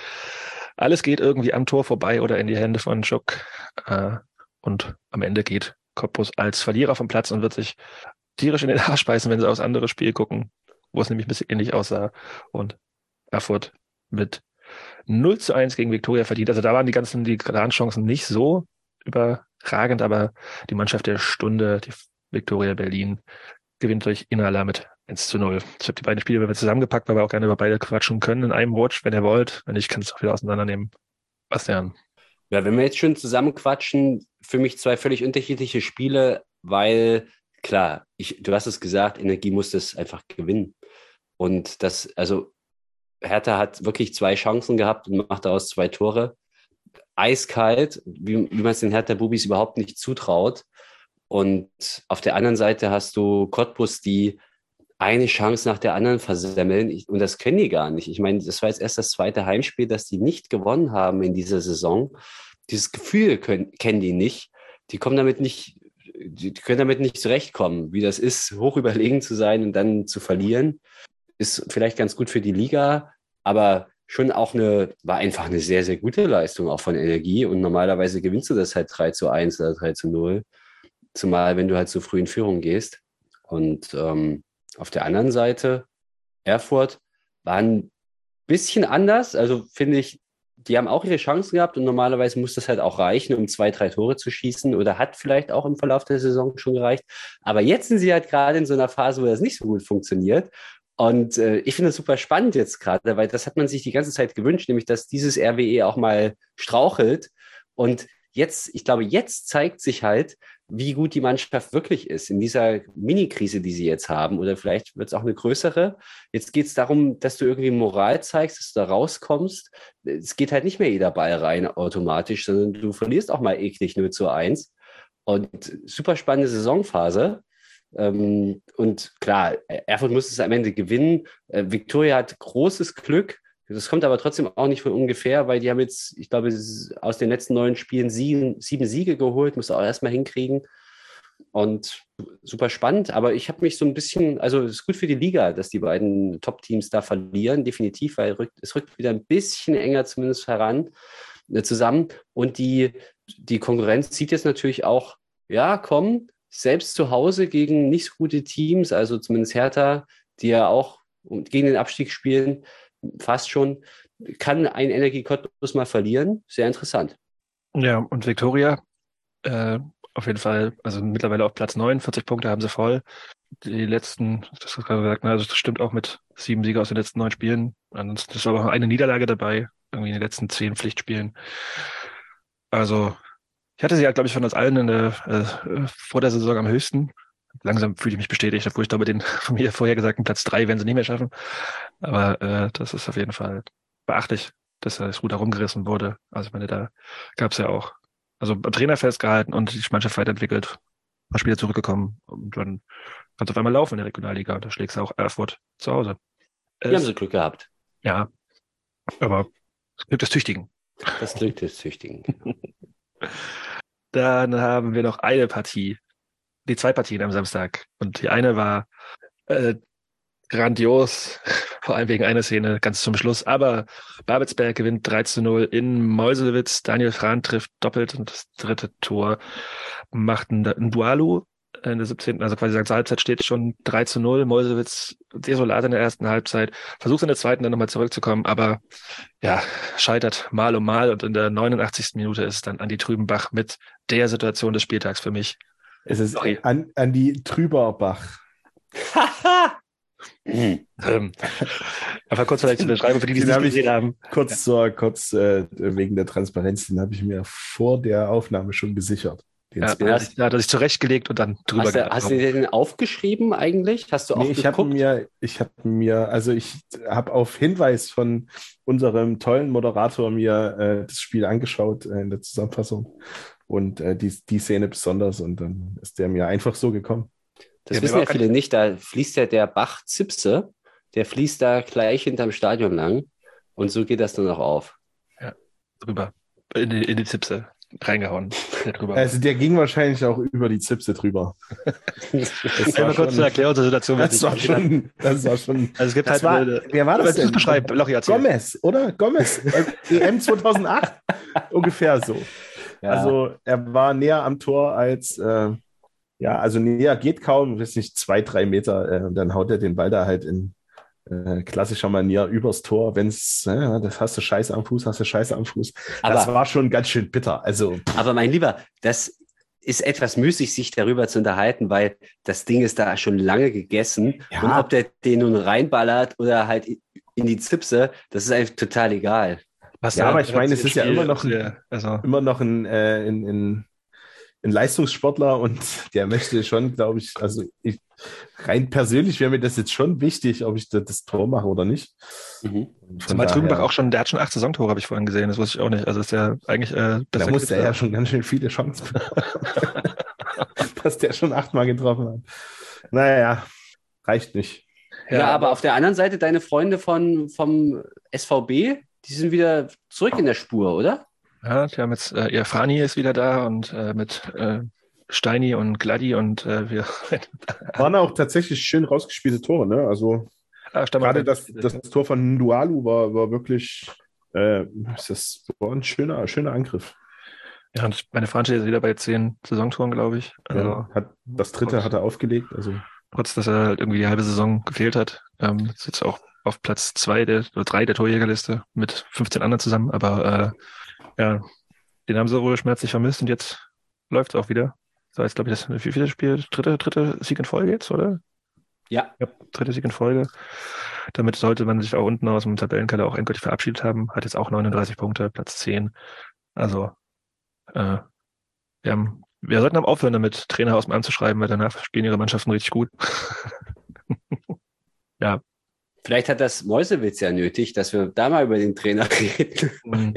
Alles geht irgendwie am Tor vorbei oder in die Hände von Schuck. Äh, und am Ende geht Cottbus als Verlierer vom Platz und wird sich tierisch in den Arsch beißen, wenn sie aufs andere Spiel gucken, wo es nämlich ein bisschen ähnlich aussah. Und Erfurt mit 0 zu 1 gegen Viktoria verdient. Also da waren die ganzen, die Chancen nicht so überragend, aber die Mannschaft der Stunde, die Viktoria Berlin, gewinnt durch Inhala mit 1 zu 0. Ich habe die beiden Spiele wir zusammengepackt, weil wir auch gerne über beide quatschen können in einem Watch, wenn ihr wollt. Wenn nicht, kannst du auch wieder auseinandernehmen. Bastian. Ja, wenn wir jetzt schon zusammenquatschen, für mich zwei völlig unterschiedliche Spiele, weil klar, ich, du hast es gesagt, Energie muss das einfach gewinnen. Und das, also Hertha hat wirklich zwei Chancen gehabt und macht daraus zwei Tore. Eiskalt, wie, wie man es den Hertha-Bubis überhaupt nicht zutraut. Und auf der anderen Seite hast du Cottbus, die eine Chance nach der anderen versemmeln. Und das können die gar nicht. Ich meine, das war jetzt erst das zweite Heimspiel, dass die nicht gewonnen haben in dieser Saison. Dieses Gefühl können, kennen die nicht. Die kommen damit nicht, die können damit nicht zurechtkommen, wie das ist, hoch überlegen zu sein und dann zu verlieren. Ist vielleicht ganz gut für die Liga, aber schon auch eine, war einfach eine sehr, sehr gute Leistung auch von Energie. Und normalerweise gewinnst du das halt 3 zu 1 oder 3 zu 0. Zumal, wenn du halt so früh in Führung gehst. Und ähm, auf der anderen Seite, Erfurt war ein bisschen anders. Also finde ich, die haben auch ihre Chancen gehabt und normalerweise muss das halt auch reichen, um zwei, drei Tore zu schießen oder hat vielleicht auch im Verlauf der Saison schon gereicht. Aber jetzt sind sie halt gerade in so einer Phase, wo das nicht so gut funktioniert. Und äh, ich finde es super spannend jetzt gerade, weil das hat man sich die ganze Zeit gewünscht, nämlich dass dieses RWE auch mal strauchelt. Und jetzt, ich glaube, jetzt zeigt sich halt, wie gut die Mannschaft wirklich ist in dieser Mini-Krise, die sie jetzt haben. Oder vielleicht wird es auch eine größere. Jetzt geht es darum, dass du irgendwie Moral zeigst, dass du da rauskommst. Es geht halt nicht mehr jeder Ball rein automatisch, sondern du verlierst auch mal eklig 0 zu 1. Und super spannende Saisonphase. Ähm, und klar, Erfurt muss es am Ende gewinnen. Äh, Viktoria hat großes Glück. Das kommt aber trotzdem auch nicht von ungefähr, weil die haben jetzt, ich glaube, aus den letzten neun Spielen sieben, sieben Siege geholt, muss auch erstmal hinkriegen. Und super spannend, aber ich habe mich so ein bisschen, also es ist gut für die Liga, dass die beiden Top-Teams da verlieren, definitiv, weil es rückt wieder ein bisschen enger zumindest heran äh, zusammen. Und die, die Konkurrenz zieht jetzt natürlich auch, ja, komm, selbst zu Hause gegen nicht so gute Teams, also zumindest Hertha, die ja auch gegen den Abstieg spielen, fast schon, kann ein Energie Cottbus mal verlieren. Sehr interessant. Ja, und Viktoria, äh, auf jeden Fall, also mittlerweile auf Platz 9, 40 Punkte haben sie voll. Die letzten, das du gerade gesagt, also das stimmt auch mit sieben Siegen aus den letzten neun Spielen. Ansonsten ist aber auch eine Niederlage dabei, irgendwie in den letzten zehn Pflichtspielen. Also, ich hatte sie ja, glaube ich, von uns allen in der, äh, vor der Saison am höchsten langsam fühle ich mich bestätigt, obwohl ich glaube, den von mir vorher gesagten Platz drei werden sie nicht mehr schaffen. Aber äh, das ist auf jeden Fall beachtlich, dass das Ruder rumgerissen wurde. Also ich meine, da gab es ja auch, also Trainer festgehalten und die Mannschaft weiterentwickelt, ein paar Spiele zurückgekommen und dann kannst du auf einmal laufen in der Regionalliga und da schlägst du auch Erfurt zu Hause. Die haben sie Glück gehabt. Ja, aber das Glück des Tüchtigen. Das Glück des Tüchtigen. Dann haben wir noch eine Partie, die zwei Partien am Samstag. Und die eine war äh, grandios, vor allem wegen einer Szene ganz zum Schluss. Aber Babelsberg gewinnt 3 zu 0 in Meuselwitz. Daniel Frahn trifft doppelt und das dritte Tor macht ein, ein Dualu in der 17. Also quasi sagt, Halbzeit steht schon 3 zu 0. Meuselwitz desolat in der ersten Halbzeit. Versucht in der zweiten dann nochmal zurückzukommen, aber ja, scheitert mal um mal. Und in der 89. Minute ist dann Andi Trübenbach mit der Situation des Spieltags für mich. Es ist an, an die Trüberbach. ähm, einfach kurz vielleicht zu beschreiben, für die, die es nicht gesehen haben. Kurz, ja. zur, kurz äh, wegen der Transparenz, den habe ich mir vor der Aufnahme schon gesichert. Den ja, er hat, hat er sich zurechtgelegt und dann drüber Hast du, hast du den aufgeschrieben eigentlich? Hast du auch nee, ich habe mir, ich habe mir, also ich habe auf Hinweis von unserem tollen Moderator mir äh, das Spiel angeschaut äh, in der Zusammenfassung und äh, die, die Szene besonders und dann ist der mir einfach so gekommen. Das ja, wissen ja viele nicht, da fließt ja der Bach Zipse, der fließt da gleich hinterm Stadion lang und so geht das dann auch auf. Ja, drüber, in die, in die Zipse reingehauen. Drüber. Also der ging wahrscheinlich auch über die Zipse drüber. Das war kurz zur Erklärung zur Situation. Das war, schon, das war schon. Also es gibt das halt. War, wer war das denn? Beschreib, Lochi, Gomez, oder? Gomez. EM 2008. Ungefähr so. Ja. Also er war näher am Tor als, äh, ja, also näher geht kaum, weiß nicht, zwei, drei Meter. Äh, und dann haut er den Ball da halt in äh, klassischer Manier übers Tor. Wenn es, äh, das hast du Scheiße am Fuß, hast du Scheiße am Fuß. Aber, das war schon ganz schön bitter. Also, aber mein Lieber, das ist etwas müßig, sich darüber zu unterhalten, weil das Ding ist da schon lange gegessen. Ja. Und ob der den nun reinballert oder halt in die Zipse, das ist einfach total egal. Was Ja, da- aber ich meine, es ist ja immer noch ein- also, Immer noch ein, äh, ein, ein, ein Leistungssportler und der möchte schon, glaube ich, also ich, rein persönlich wäre mir das jetzt schon wichtig, ob ich da das Tor mache oder nicht. Mhm. Zumal Trübenbach auch schon, der hat schon acht Saisontore, habe ich vorhin gesehen. Das wusste ich auch nicht. Also ist der eigentlich äh, Da besser muss er ja schon ganz schön viele Chancen. Dass der schon achtmal getroffen hat. Naja, reicht nicht. Ja, aber auf der anderen Seite, deine Freunde von, vom SVB, die sind wieder zurück in der Spur, oder? Ja, die haben jetzt, äh, ihr Frani ist wieder da und äh, mit äh, Steini und Gladi und äh, wir. Waren auch tatsächlich schön rausgespielte Tore, ne? Also Ah, gerade das, das Tor von Ndualu war, war wirklich äh, das war ein schöner, schöner Angriff. Ja, und meine Franchi ist wieder bei zehn Saisontoren, glaube ich. Also, Ja, hat, das dritte hat er aufgelegt. Also trotz, dass er halt irgendwie die halbe Saison gefehlt hat. Ähm, ist jetzt auch auf Platz zwei der, oder drei der Torjägerliste mit 15 anderen zusammen. Aber äh, ja, den haben sie wohl schmerzlich vermisst und jetzt läuft es auch wieder. War jetzt, glaube ich, das wie viele Spiel? Dritte, dritte Sieg in Folge jetzt, oder? Ja. Ja, dritte Sieg in Folge. Damit sollte man sich auch unten aus dem Tabellenkeller auch endgültig verabschiedet haben. Hat jetzt auch 39 Punkte, Platz 10. Also, äh, wir, haben, wir sollten am aufhören, damit Trainer aus dem anzuschreiben, weil danach spielen ihre Mannschaften richtig gut. Vielleicht hat das Mäusewitz ja nötig, dass wir da mal über den Trainer reden. Mhm.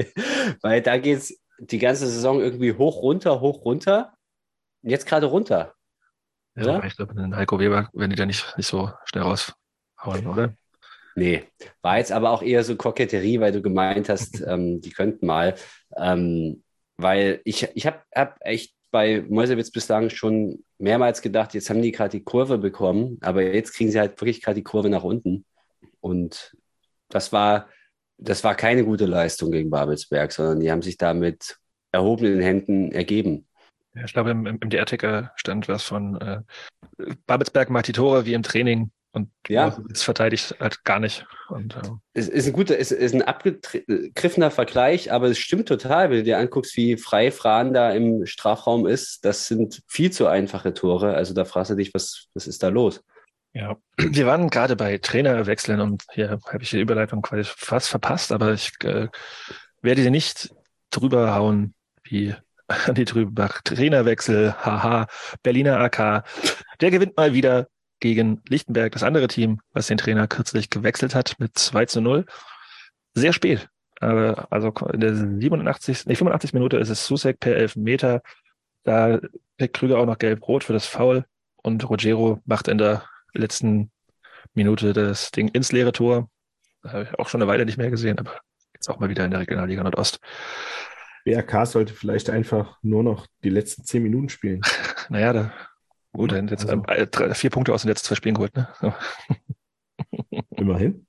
Weil da geht es die ganze Saison irgendwie hoch, runter, hoch, runter. Und jetzt gerade runter. Ja, Ja? ich glaube, den Heiko Weber werden die da nicht, nicht so schnell raushauen, oder? Nee, war jetzt aber auch eher so Koketterie, weil du gemeint hast, ähm, die könnten mal. Ähm, weil ich, ich habe hab echt bei Mäusewitz bislang schon mehrmals gedacht, jetzt haben die gerade die Kurve bekommen, aber jetzt kriegen sie halt wirklich gerade die Kurve nach unten. Und das war, das war keine gute Leistung gegen Babelsberg, sondern die haben sich da mit erhobenen Händen ergeben. Ja, ich glaube, im, im DR-Ticker stand was von äh, Babelsberg macht die Tore wie im Training und Ja. jetzt verteidigt halt gar nicht. Und äh, Es ist ein guter, es ist ein abgegriffener Vergleich, aber es stimmt total, wenn du dir anguckst, wie frei Fran da im Strafraum ist. Das sind viel zu einfache Tore. Also da fragst du dich, was, was ist da los? Ja, wir waren gerade bei Trainerwechseln und hier habe ich die Überleitung quasi fast verpasst, aber ich äh, werde sie nicht drüber hauen wie die Trübach. Trainerwechsel, haha, Berliner AK. Der gewinnt mal wieder gegen Lichtenberg, das andere Team, was den Trainer kürzlich gewechselt hat, mit 2 zu 0. Sehr spät. Aber also in der 87. Nee, 85. Minute ist es Susek per Elfmeter. Da kriegt Krüger auch noch gelb-rot für das Foul und Rogero macht in der letzten Minute das Ding ins leere Tor. Da habe ich auch schon eine Weile nicht mehr gesehen, aber jetzt auch mal wieder in der Regionalliga Nordost. BRK sollte vielleicht einfach nur noch die letzten zehn Minuten spielen. Naja, da gut, dann jetzt Also- äh, drei, vier Punkte aus den letzten zwei Spielen geholt, ne? So, Immerhin.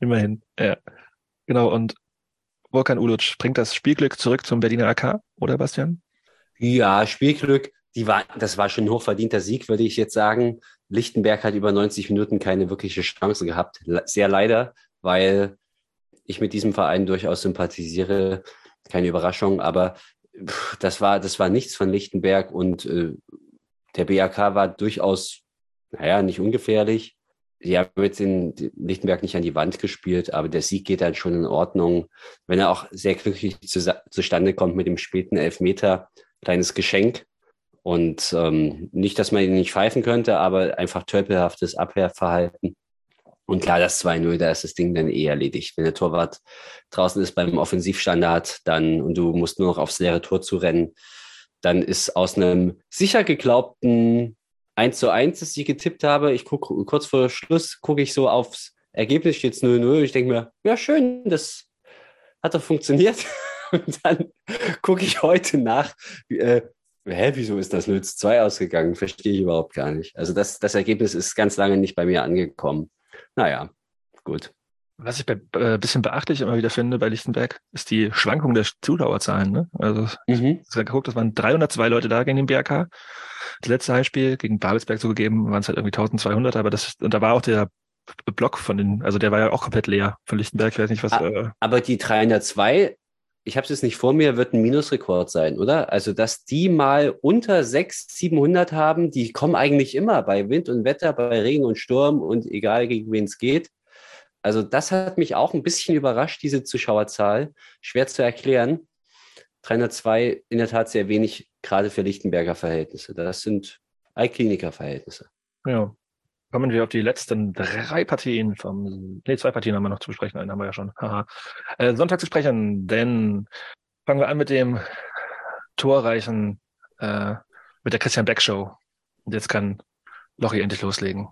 immerhin. Ja. Genau, und Volkan Uluc bringt das Spielglück zurück zum Berliner AK, oder Bastian? Ja, Spielglück, die war, das war schon ein hochverdienter Sieg, würde ich jetzt sagen. Lichtenberg hat über 90 Minuten keine wirkliche Chance gehabt. Sehr leider, weil ich mit diesem Verein durchaus sympathisiere. Keine Überraschung, aber das war, das war nichts von Lichtenberg und äh, der BAK war durchaus, naja, nicht ungefährlich. Die haben jetzt den Lichtenberg nicht an die Wand gespielt, aber der Sieg geht dann schon in Ordnung. Wenn er auch sehr glücklich zu, zustande kommt mit dem späten Elfmeter, kleines Geschenk. Und ähm, nicht, dass man ihn nicht pfeifen könnte, aber einfach tölpelhaftes Abwehrverhalten. Und klar, das 2-0, da ist das Ding dann eh erledigt. Wenn der Torwart draußen ist beim Offensivstandard dann und du musst nur noch aufs leere Tor zu rennen, dann ist aus einem sicher geglaubten 1 zu 1, das ich getippt habe, ich gucke kurz vor Schluss, gucke ich so aufs Ergebnis, steht es 0-0 und ich denke mir, ja schön, das hat doch funktioniert. Und dann gucke ich heute nach, äh, hä, wieso ist das 0 zu 2 ausgegangen? Verstehe ich überhaupt gar nicht. Also das, das Ergebnis ist ganz lange nicht bei mir angekommen. Naja, gut. Was ich bei, äh, bisschen beachtlich immer wieder finde bei Lichtenberg, ist die Schwankung der Zuschauerzahlen. Ne? Also Mhm. Ich habe geguckt, es waren 302 Leute da gegen den BRK. Das letzte Heimspiel gegen Babelsberg zugegeben waren es halt irgendwie 1200, aber das, und da war auch der Block von den, also der war ja auch komplett leer von Lichtenberg. Ich weiß nicht, was, Ah. äh, Aber die 302, ich habe es jetzt nicht vor mir, wird ein Minusrekord sein, oder? Also, dass die mal unter 600, 700 haben, die kommen eigentlich immer bei Wind und Wetter, bei Regen und Sturm und egal gegen wen es geht. Also das hat mich auch ein bisschen überrascht, diese Zuschauerzahl. Schwer zu erklären. 302 in der Tat sehr wenig, gerade für Lichtenberger Verhältnisse. Das sind Allkliniker-Verhältnisse. Ja. Kommen wir auf die letzten drei Partien vom, nee, zwei Partien haben wir noch zu besprechen, einen haben wir ja schon. Äh, Sonntag zu sprechen, denn fangen wir an mit dem torreichen, äh, mit der Christian Beck Show. Und jetzt kann Lochi endlich loslegen.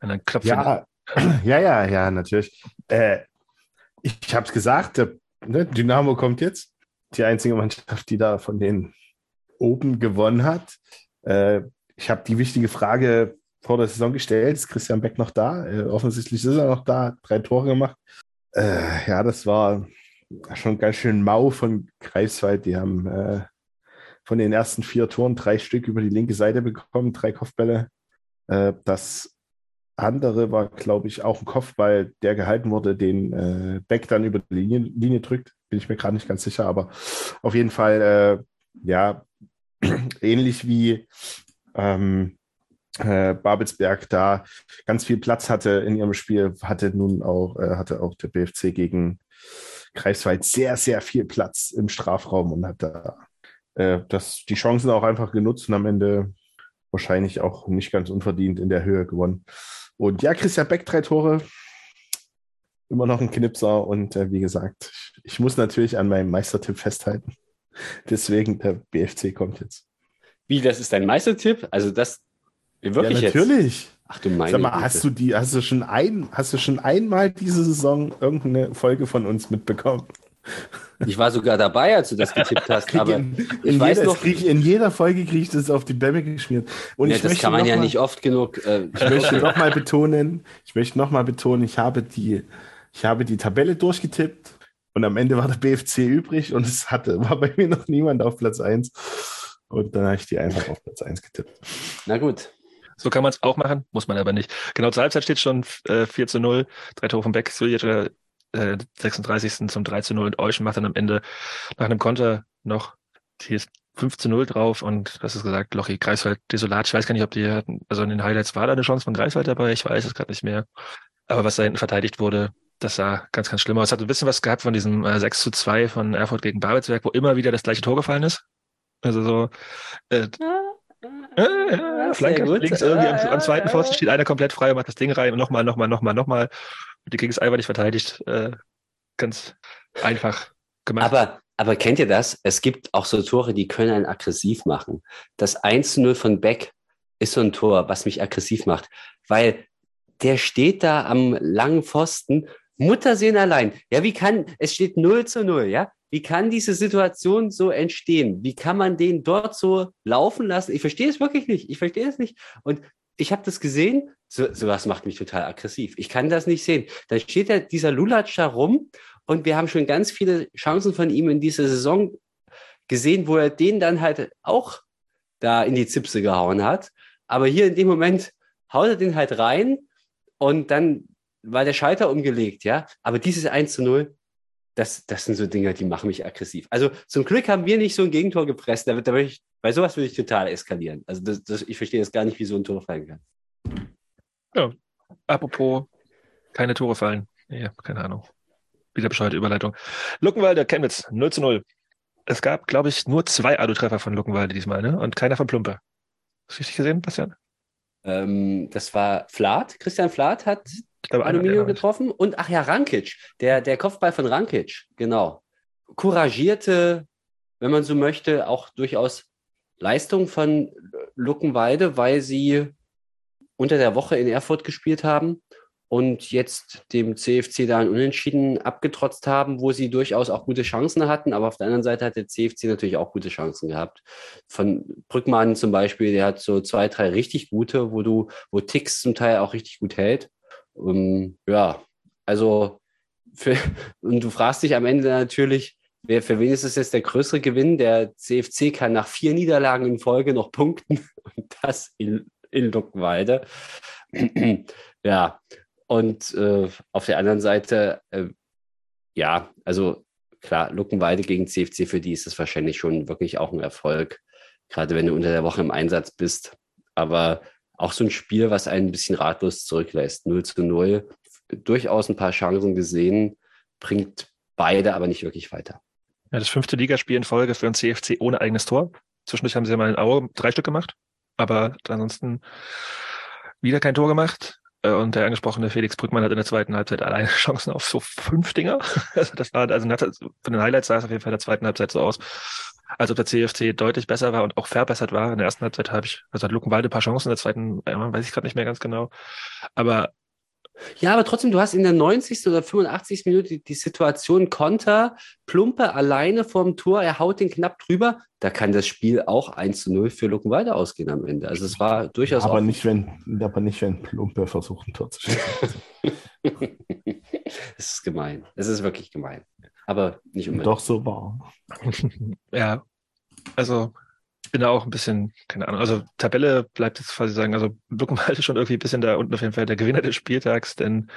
Wenn er Knopf findet. Ja, ja, ja, ja, natürlich. Äh, ich ich habe es gesagt, der, ne, Dynamo kommt jetzt. Die einzige Mannschaft, die da von denen oben gewonnen hat. Äh, ich habe die wichtige Frage vor der Saison gestellt. Ist Christian Beck noch da? Äh, offensichtlich ist er noch da, hat drei Tore gemacht. Äh, ja, das war schon ganz schön mau von Greifswald. Die haben äh, von den ersten vier Toren drei Stück über die linke Seite bekommen, drei Kopfbälle. Äh, das andere war, glaube ich, auch ein Kopfball, der gehalten wurde, den äh, Beck dann über die Linie, Linie drückt. Bin ich mir gerade nicht ganz sicher, aber auf jeden Fall, äh, ja, ähnlich wie ähm, äh, Babelsberg da ganz viel Platz hatte in ihrem Spiel, hatte nun auch, äh, hatte auch der BFC gegen Greifswald sehr, sehr viel Platz im Strafraum und hat da äh, das, die Chancen auch einfach genutzt und am Ende wahrscheinlich auch nicht ganz unverdient in der Höhe gewonnen. Und ja, Christian Beck, drei Tore. Immer noch ein Knipser und äh, wie gesagt, ich, ich muss natürlich an meinem Meistertipp festhalten. Deswegen der BFC kommt jetzt. Wie, das ist dein Meistertipp? Also das wirklich ja, natürlich. jetzt? Ach du meine Sag mal, Güte. hast du die, hast du schon ein, hast du schon einmal diese Saison irgendeine Folge von uns mitbekommen? Ich war sogar dabei, als du das getippt hast, aber in, ich in, weiß jeder, noch, krieg, in jeder Folge kriege ich das auf die Bämme geschmiert. Und ja, das kann man ja mal, nicht oft genug. Äh, Ich möchte nochmal betonen, ich möchte noch mal betonen, ich habe die, ich habe die Tabelle durchgetippt und am Ende war der BFC übrig und es hatte, war bei mir noch niemand auf Platz 1. Und dann habe ich die einfach auf Platz 1 getippt. Na gut. So kann man es auch machen, muss man aber nicht. Genau zur Halbzeit steht schon äh, 4 zu 0, drei Tore von Beck, Suljic, äh, 36. zum 3 zu 0 und Euschen macht dann am Ende nach einem Konter noch hier ist 5 zu 0 drauf und das ist gesagt, Lochi, Greifswald, desolat. Ich weiß gar nicht, ob die hatten, also in den Highlights war da eine Chance von Greifswald dabei, ich weiß es gerade nicht mehr. Aber was da hinten verteidigt wurde, das sah ganz, ganz schlimm aus. Hat ein bisschen was gehabt von diesem äh, 6 zu 2 von Erfurt gegen Babelsberg, wo immer wieder das gleiche Tor gefallen ist. Also so, äh, äh, äh, Flanke gut. links irgendwie am, am zweiten ja, Pfosten ja. steht einer komplett frei und macht das Ding rein und nochmal, nochmal, nochmal, nochmal. Und die kriegen es einfach nicht verteidigt. Äh, ganz einfach gemacht. Aber, aber kennt ihr das? Es gibt auch so Tore, die können einen aggressiv machen. Das 1-0 von Beck ist so ein Tor, was mich aggressiv macht, weil der steht da am langen Pfosten, Muttersehen allein. Ja, wie kann, es steht 0 zu 0, ja? Wie kann diese Situation so entstehen? Wie kann man den dort so laufen lassen? Ich verstehe es wirklich nicht. Ich verstehe es nicht. Und ich habe das gesehen, so, sowas macht mich total aggressiv. Ich kann das nicht sehen. Dann steht da dieser Lulatsch da rum und wir haben schon ganz viele Chancen von ihm in dieser Saison gesehen, wo er den dann halt auch da in die Zipse gehauen hat. Aber hier in dem Moment haut er den halt rein und dann war der Schalter umgelegt, ja. Aber dieses 1 zu 0, das, das sind so Dinge, die machen mich aggressiv. Also zum Glück haben wir nicht so ein Gegentor gepresst. Da, wird- da würde ich, bei sowas würde ich total eskalieren. Also das, das, ich verstehe das gar nicht, wie so ein Tor fallen kann. Apropos, keine Tore fallen. Ja, keine Ahnung. Wieder bescheuerte Überleitung. Luckenwalde, Chemnitz, 0 zu 0. Es gab, glaube ich, nur zwei Alu-Treffer von Luckenwalde diesmal, ne? Und keiner von Plumpe. Hast du richtig gesehen, Bastian? Ähm, das war Flath. Christian Flath hat Ich glaube, Aluminium getroffen. Und ach ja, Rankic, der, der Kopfball von Rankic, genau. Couragierte, wenn man so möchte, auch durchaus Leistung von Luckenwalde, weil sie unter der Woche in Erfurt gespielt haben und jetzt dem CFC da ein Unentschieden abgetrotzt haben, wo sie durchaus auch gute Chancen hatten. Aber auf der anderen Seite hat der CFC natürlich auch gute Chancen gehabt. Von Brückmann zum Beispiel, der hat so zwei, drei richtig gute, wo du, wo Tix zum Teil auch richtig gut hält. Ähm, ja, also für, und du fragst dich am Ende natürlich, wer, für wen ist es jetzt der größere Gewinn? Der CFC kann nach vier Niederlagen in Folge noch punkten und das in, in Luckenwalde. ja, und äh, auf der anderen Seite, äh, ja, also klar, Luckenwalde gegen CFC, für die ist es wahrscheinlich schon wirklich auch ein Erfolg, gerade wenn du unter der Woche im Einsatz bist. Aber auch so ein Spiel, was einen ein bisschen ratlos zurücklässt. 0 zu 0. durchaus ein paar Chancen gesehen, bringt beide aber nicht wirklich weiter. Ja, das fünfte Ligaspiel in Folge für den CFC ohne eigenes Tor. Zwischendurch haben sie ja mal in Aue drei Stück gemacht, aber ansonsten wieder kein Tor gemacht. Äh, und der angesprochene Felix Brückmann hat in der zweiten Halbzeit alleine Chancen auf so fünf Dinger. Also das war, also von den Highlights sah es auf jeden Fall in der zweiten Halbzeit so aus, als ob der CFC deutlich besser war und auch verbessert war. In der ersten Halbzeit habe ich, also hat Luckenwalde ein paar Chancen, in der zweiten, weiß ich gerade nicht mehr ganz genau. Aber ja, aber trotzdem, du hast in der 90. oder 85. Minute die, die Situation Konter, Plumpe alleine vorm Tor, er haut den knapp drüber. Da kann das Spiel auch 1 zu 0 für Luckenwalde ausgehen am Ende. Also es war durchaus. Aber, nicht, wenn, aber nicht, wenn Plumpe versucht, ein Tor zu schießen. Es ist gemein. Es ist wirklich gemein. Aber nicht unbedingt. Doch so war. ja, also ich bin da auch ein bisschen, keine Ahnung, also Tabelle bleibt jetzt quasi sagen, also Luckenwalde schon irgendwie ein bisschen da unten auf jeden Fall der Gewinner des Spieltags, denn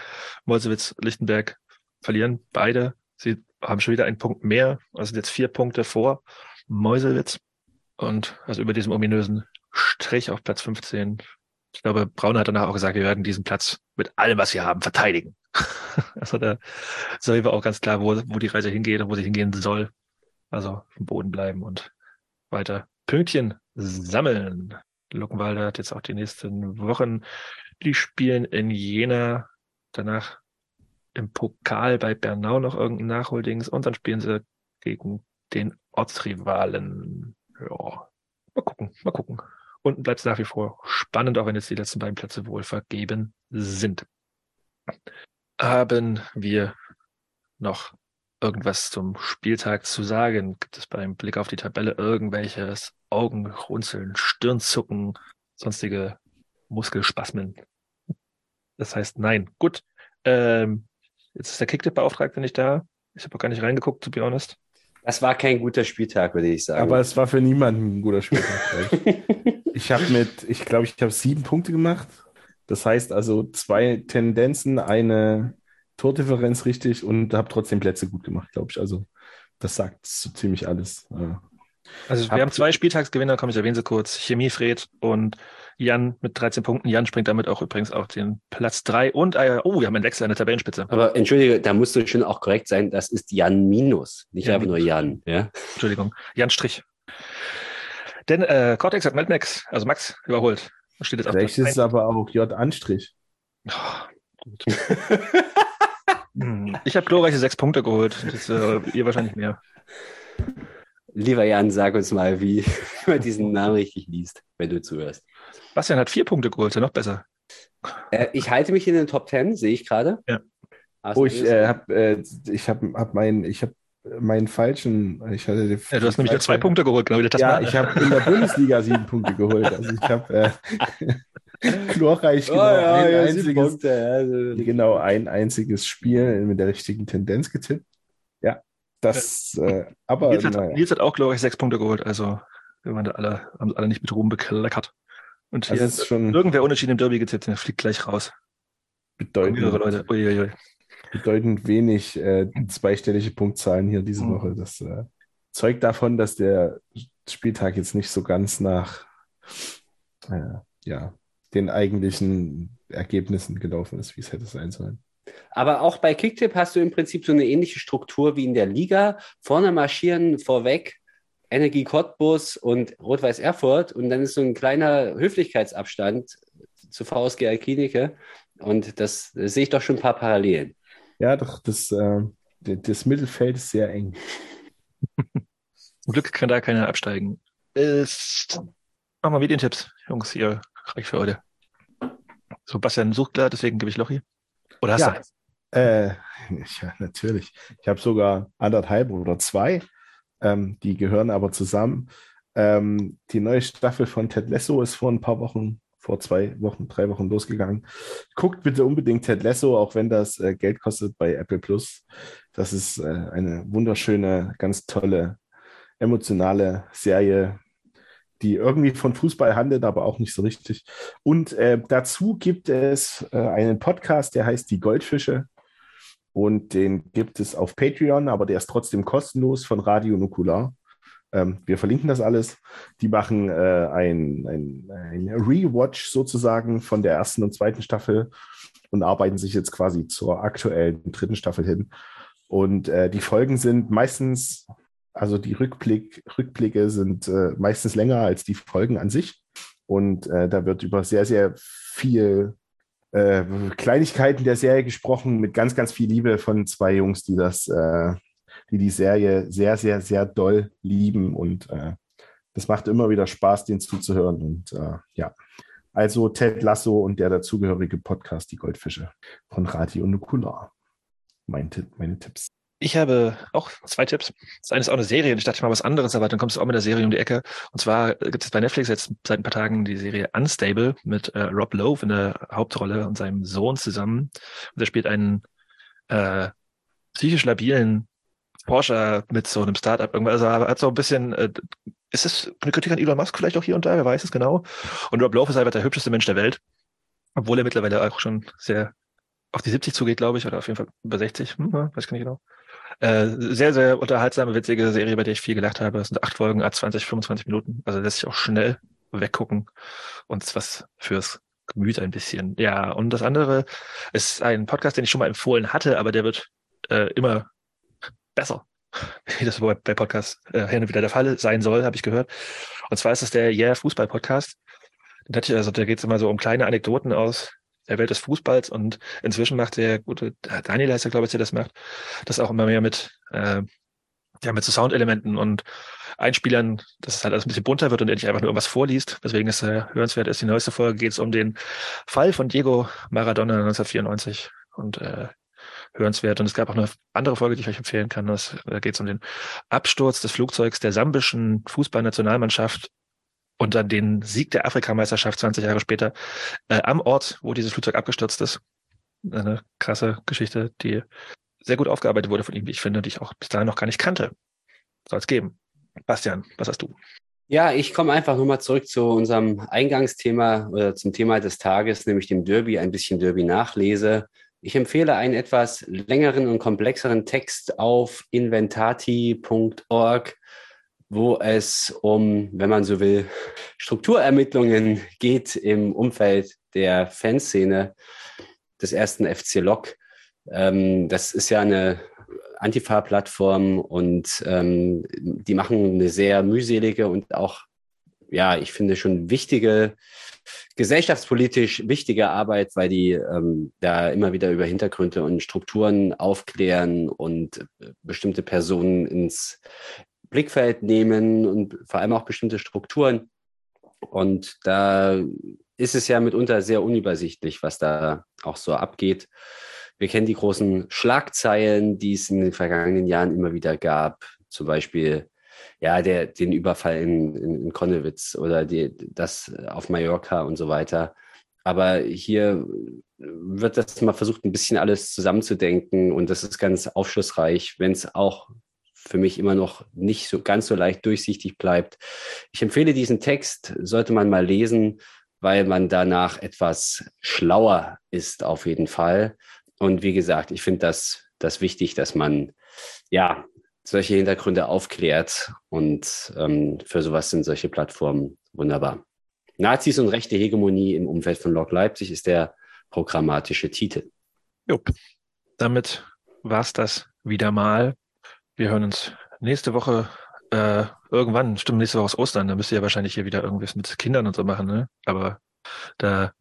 Molsewitz, Lichtenberg verlieren beide. Sie haben schon wieder einen Punkt mehr, also sind jetzt vier Punkte vor Meuselwitz und also über diesem ominösen Strich auf Platz 15. Ich glaube, Braun hat danach auch gesagt, wir werden diesen Platz mit allem, was wir haben, verteidigen. also da soll war auch ganz klar, wo, wo die Reise hingeht und wo sie hingehen soll. Also auf Boden bleiben und weiter Pünktchen sammeln. Luckenwalde hat jetzt auch die nächsten Wochen, die spielen in Jena, danach im Pokal bei Bernau noch irgendein Nachholdings und dann spielen sie gegen den Ortsrivalen. Ja, mal gucken, mal gucken. Unten bleibt es nach wie vor spannend, auch wenn jetzt die letzten beiden Plätze wohl vergeben sind. Haben wir noch irgendwas zum Spieltag zu sagen? Gibt es beim Blick auf die Tabelle irgendwelches Augenrunzeln, Stirnzucken, sonstige Muskelspasmen? Das heißt nein. Gut. Ähm, jetzt ist der Kicktipp-Beauftragte nicht da. Ich habe auch gar nicht reingeguckt, to be honest. Das war kein guter Spieltag, würde ich sagen. Aber es war für niemanden ein guter Spieltag. ich habe mit, ich glaube, ich habe sieben Punkte gemacht. Das heißt also zwei Tendenzen, eine Tordifferenz richtig und habe trotzdem Plätze gut gemacht, glaube ich. Also das sagt so ziemlich alles. Also wir Hab haben zwei Spieltagsgewinner, komm, ich erwähne sie kurz. Chemie Fred und Jan mit 13 Punkten. Jan springt damit auch übrigens auf den Platz 3 und, äh, oh, wir haben einen Wechsel an der Tabellenspitze. Aber entschuldige, da musst du schon auch korrekt sein, das ist Jan Minus, nicht Jan einfach Minus. nur Jan. Ja? Entschuldigung, Jan Strich. Denn äh, Cortex hat Max, also Max, überholt. Steht jetzt Vielleicht ist es aber auch J Anstrich. Oh, gut. Ich habe glorreiche sechs Punkte geholt. Das, äh, ihr wahrscheinlich mehr. Lieber Jan, sag uns mal, wie man diesen Namen richtig liest, wenn du zuhörst. Bastian hat vier Punkte geholt, ja noch besser. Äh, ich halte mich in den Top Ten, sehe ich gerade. Ja. oh, ich äh, habe äh, ich hab, hab meinen ich hab meinen falschen, ich hatte den, ja, du hast nämlich nur zwei Punkte geholt, genau wie Ja, ich habe in der Bundesliga sieben Punkte geholt. Also ich habe äh, glorreich oh, genau, ja, ein ja, einziges, Punkte, also. genau ein einziges Spiel mit der richtigen Tendenz getippt. Ja, das, äh, aber Nils hat, naja. Nils hat auch glorreich sechs Punkte geholt, also wir waren da alle, haben alle nicht mit Ruhm bekleckert. Und hier also ist schon irgendwer unentschieden im Derby getippt, der fliegt gleich raus. Bedeutend, Leute. Uiuiui. Bedeutend wenig äh, zweistellige Punktzahlen hier diese mhm. Woche. Das äh, zeugt davon, dass der Spieltag jetzt nicht so ganz nach äh, ja, den eigentlichen Ergebnissen gelaufen ist, wie es hätte sein sollen. Aber auch bei Kicktip hast du im Prinzip so eine ähnliche Struktur wie in der Liga. Vorne marschieren vorweg Energie Cottbus und Rot-Weiß Erfurt und dann ist so ein kleiner Höflichkeitsabstand zu VSG Alkinike und das, das sehe ich doch schon ein paar Parallelen. Ja, doch, das, äh, das Mittelfeld ist sehr eng. Zum Glück kann da keiner absteigen. Ist, machen wir Medientipps, Jungs, hier reicht für heute. So, Bastian sucht klar, deswegen gebe ich Lochi. Oder hast ja. du? Äh, ja, natürlich. Ich habe sogar anderthalb oder zwei. Ähm, die gehören aber zusammen. Ähm, die neue Staffel von Ted Lasso ist vor ein paar Wochen, vor zwei Wochen, drei Wochen losgegangen. Guckt bitte unbedingt Ted Lasso, auch wenn das äh, Geld kostet bei Apple Plus. Das ist äh, eine wunderschöne, ganz tolle, emotionale Serie, die irgendwie von Fußball handelt, aber auch nicht so richtig. Und äh, dazu gibt es äh, einen Podcast, der heißt Die Goldfische. Und den gibt es auf Patreon, aber der ist trotzdem kostenlos von Radio Nukular. Ähm, wir verlinken das alles. Die machen äh, ein, ein, ein Rewatch sozusagen von der ersten und zweiten Staffel und arbeiten sich jetzt quasi zur aktuellen dritten Staffel hin. Und äh, die Folgen sind meistens, also die Rückblick, Rückblicke sind äh, meistens länger als die Folgen an sich. Und äh, da wird über sehr, sehr viel äh, Kleinigkeiten der Serie gesprochen, mit ganz, ganz viel Liebe von zwei Jungs, die das, äh, die die Serie sehr, sehr, sehr doll lieben. Und äh, das macht immer wieder Spaß, denen zuzuhören. Und äh, ja, also Ted Lasso und der dazugehörige Podcast Die Goldfische von Rati und Nukular. Mein meine Tipps. Ich habe auch zwei Tipps. Das eine ist auch eine Serie. Ich dachte mal was anderes, aber dann kommst du auch mit der Serie um die Ecke. Und zwar gibt es bei Netflix jetzt seit ein paar Tagen die Serie Unstable mit äh, Rob Lowe in der Hauptrolle und seinem Sohn zusammen. Und er spielt einen äh, psychisch labilen Forscher mit so einem Startup irgendwas. Also hat so ein bisschen, äh, ist es eine Kritik an Elon Musk vielleicht auch hier und da? Wer weiß es genau? Und Rob Lowe ist einfach der hübscheste Mensch der Welt. Obwohl er mittlerweile auch schon sehr auf die 70 zugeht, glaube ich, oder auf jeden Fall über 60, hm, weiß ich nicht genau. Äh, sehr, sehr unterhaltsame, witzige Serie, bei der ich viel gelacht habe. Es sind acht Folgen, a 20, 25 Minuten. Also lässt sich auch schnell weggucken und was fürs Gemüt ein bisschen. Ja, und das andere ist ein Podcast, den ich schon mal empfohlen hatte, aber der wird äh, immer besser. Wie das bei Podcasts äh, hin und wieder der Fall sein soll, habe ich gehört. Und zwar ist es der Yeah Fußball Podcast. Also da geht es immer so um kleine Anekdoten aus der Welt des Fußballs und inzwischen macht der gute Daniel heißt er, glaube ich, der das macht, das auch immer mehr mit, äh, ja, mit so Soundelementen und Einspielern, dass es halt alles ein bisschen bunter wird und er nicht einfach nur irgendwas vorliest. Deswegen ist er hörenswert ist. Die neueste Folge geht es um den Fall von Diego Maradona 1994 und äh, hörenswert. Und es gab auch eine andere Folge, die ich euch empfehlen kann. Das, da geht es um den Absturz des Flugzeugs der sambischen Fußballnationalmannschaft und dann den Sieg der Afrikameisterschaft 20 Jahre später äh, am Ort, wo dieses Flugzeug abgestürzt ist. Eine krasse Geschichte, die sehr gut aufgearbeitet wurde von ihm, wie ich finde, die ich auch bis dahin noch gar nicht kannte. Soll es geben. Bastian, was hast du? Ja, ich komme einfach nochmal zurück zu unserem Eingangsthema oder zum Thema des Tages, nämlich dem Derby, ein bisschen Derby-Nachlese. Ich empfehle einen etwas längeren und komplexeren Text auf inventati.org wo es um, wenn man so will, Strukturermittlungen geht im Umfeld der Fanszene des ersten FC Lok. Ähm, das ist ja eine Antifa-Plattform und ähm, die machen eine sehr mühselige und auch, ja, ich finde schon wichtige, gesellschaftspolitisch wichtige Arbeit, weil die ähm, da immer wieder über Hintergründe und Strukturen aufklären und äh, bestimmte Personen ins, Blickfeld nehmen und vor allem auch bestimmte Strukturen. Und da ist es ja mitunter sehr unübersichtlich, was da auch so abgeht. Wir kennen die großen Schlagzeilen, die es in den vergangenen Jahren immer wieder gab. Zum Beispiel ja, der, den Überfall in, in, in Konnewitz oder die, das auf Mallorca und so weiter. Aber hier wird das mal versucht, ein bisschen alles zusammenzudenken und das ist ganz aufschlussreich, wenn es auch für mich immer noch nicht so ganz so leicht durchsichtig bleibt. Ich empfehle diesen Text, sollte man mal lesen, weil man danach etwas schlauer ist auf jeden Fall. Und wie gesagt, ich finde das, das wichtig, dass man ja solche Hintergründe aufklärt und ähm, für sowas sind solche Plattformen wunderbar. Nazis und rechte Hegemonie im Umfeld von Lok Leipzig ist der programmatische Titel. Jupp. Damit war es das wieder mal. Wir hören uns nächste Woche äh, irgendwann, stimmt, nächste Woche ist Ostern, da müsst ihr ja wahrscheinlich hier wieder irgendwas mit Kindern und so machen, ne? Aber da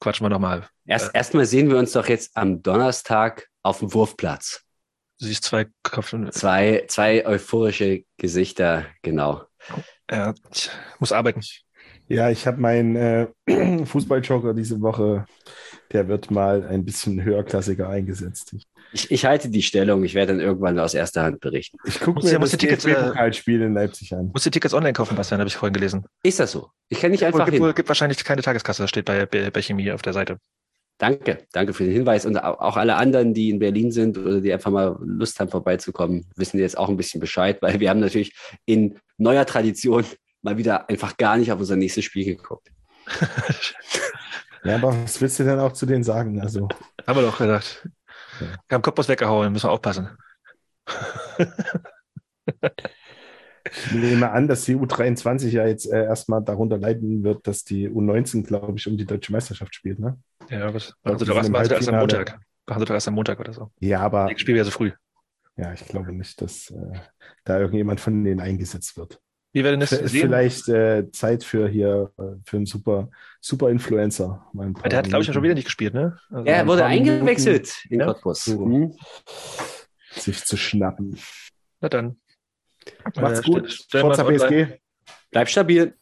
quatschen wir nochmal. Erst äh, erstmal sehen wir uns doch jetzt am Donnerstag auf dem Wurfplatz. Siehst zwei Köpfe. Zwei, zwei euphorische Gesichter, genau. Ja, ich muss arbeiten. Ja, ich habe meinen äh, Fußballjoker diese Woche, der wird mal ein bisschen höherklassiger eingesetzt. Ich ich, halte die Stellung. Ich werde dann irgendwann aus erster Hand berichten. Ich gucke mir ja, das die Tickets, Pokalspiel in Leipzig an. Muss die Tickets online kaufen, Bastian, habe ich vorhin gelesen. Ist das so? Ich kann nicht einfach gibt, hin. gibt wahrscheinlich keine Tageskasse, das steht bei, bei Chemie auf der Seite. Danke, danke für den Hinweis. Und auch alle anderen, die in Berlin sind oder die einfach mal Lust haben, vorbeizukommen, wissen jetzt auch ein bisschen Bescheid, weil wir haben natürlich in neuer Tradition mal wieder einfach gar nicht auf unser nächstes Spiel geguckt. ja, aber was willst du denn auch zu denen sagen? Also. Haben wir doch gedacht. Wir haben Kopfbus weggehauen, müssen wir aufpassen. Ich nehme an, dass die U23 ja jetzt äh, erstmal darunter leiden wird, dass die U19, glaube ich, um die deutsche Meisterschaft spielt, ne? Ja, was? Ja, Also, machen sie erst am. Montag. Machen sie doch erst am Montag oder so. Ja, aber Das Spiel wäre so früh. ja, ich glaube nicht, dass äh, da irgendjemand von denen eingesetzt wird. Wie werden das sehen? Vielleicht äh, Zeit für hier, äh, für einen super, super Influencer. Mal ein paar Der hat, glaube ich, ja schon wieder nicht gespielt, ne? Also, Er wurde Minuten. eingewechselt in Ja. Cottbus. So. Mhm. Sich zu schnappen. Na dann. Macht's Äh, gut. Forza. PSG. Bleib stabil.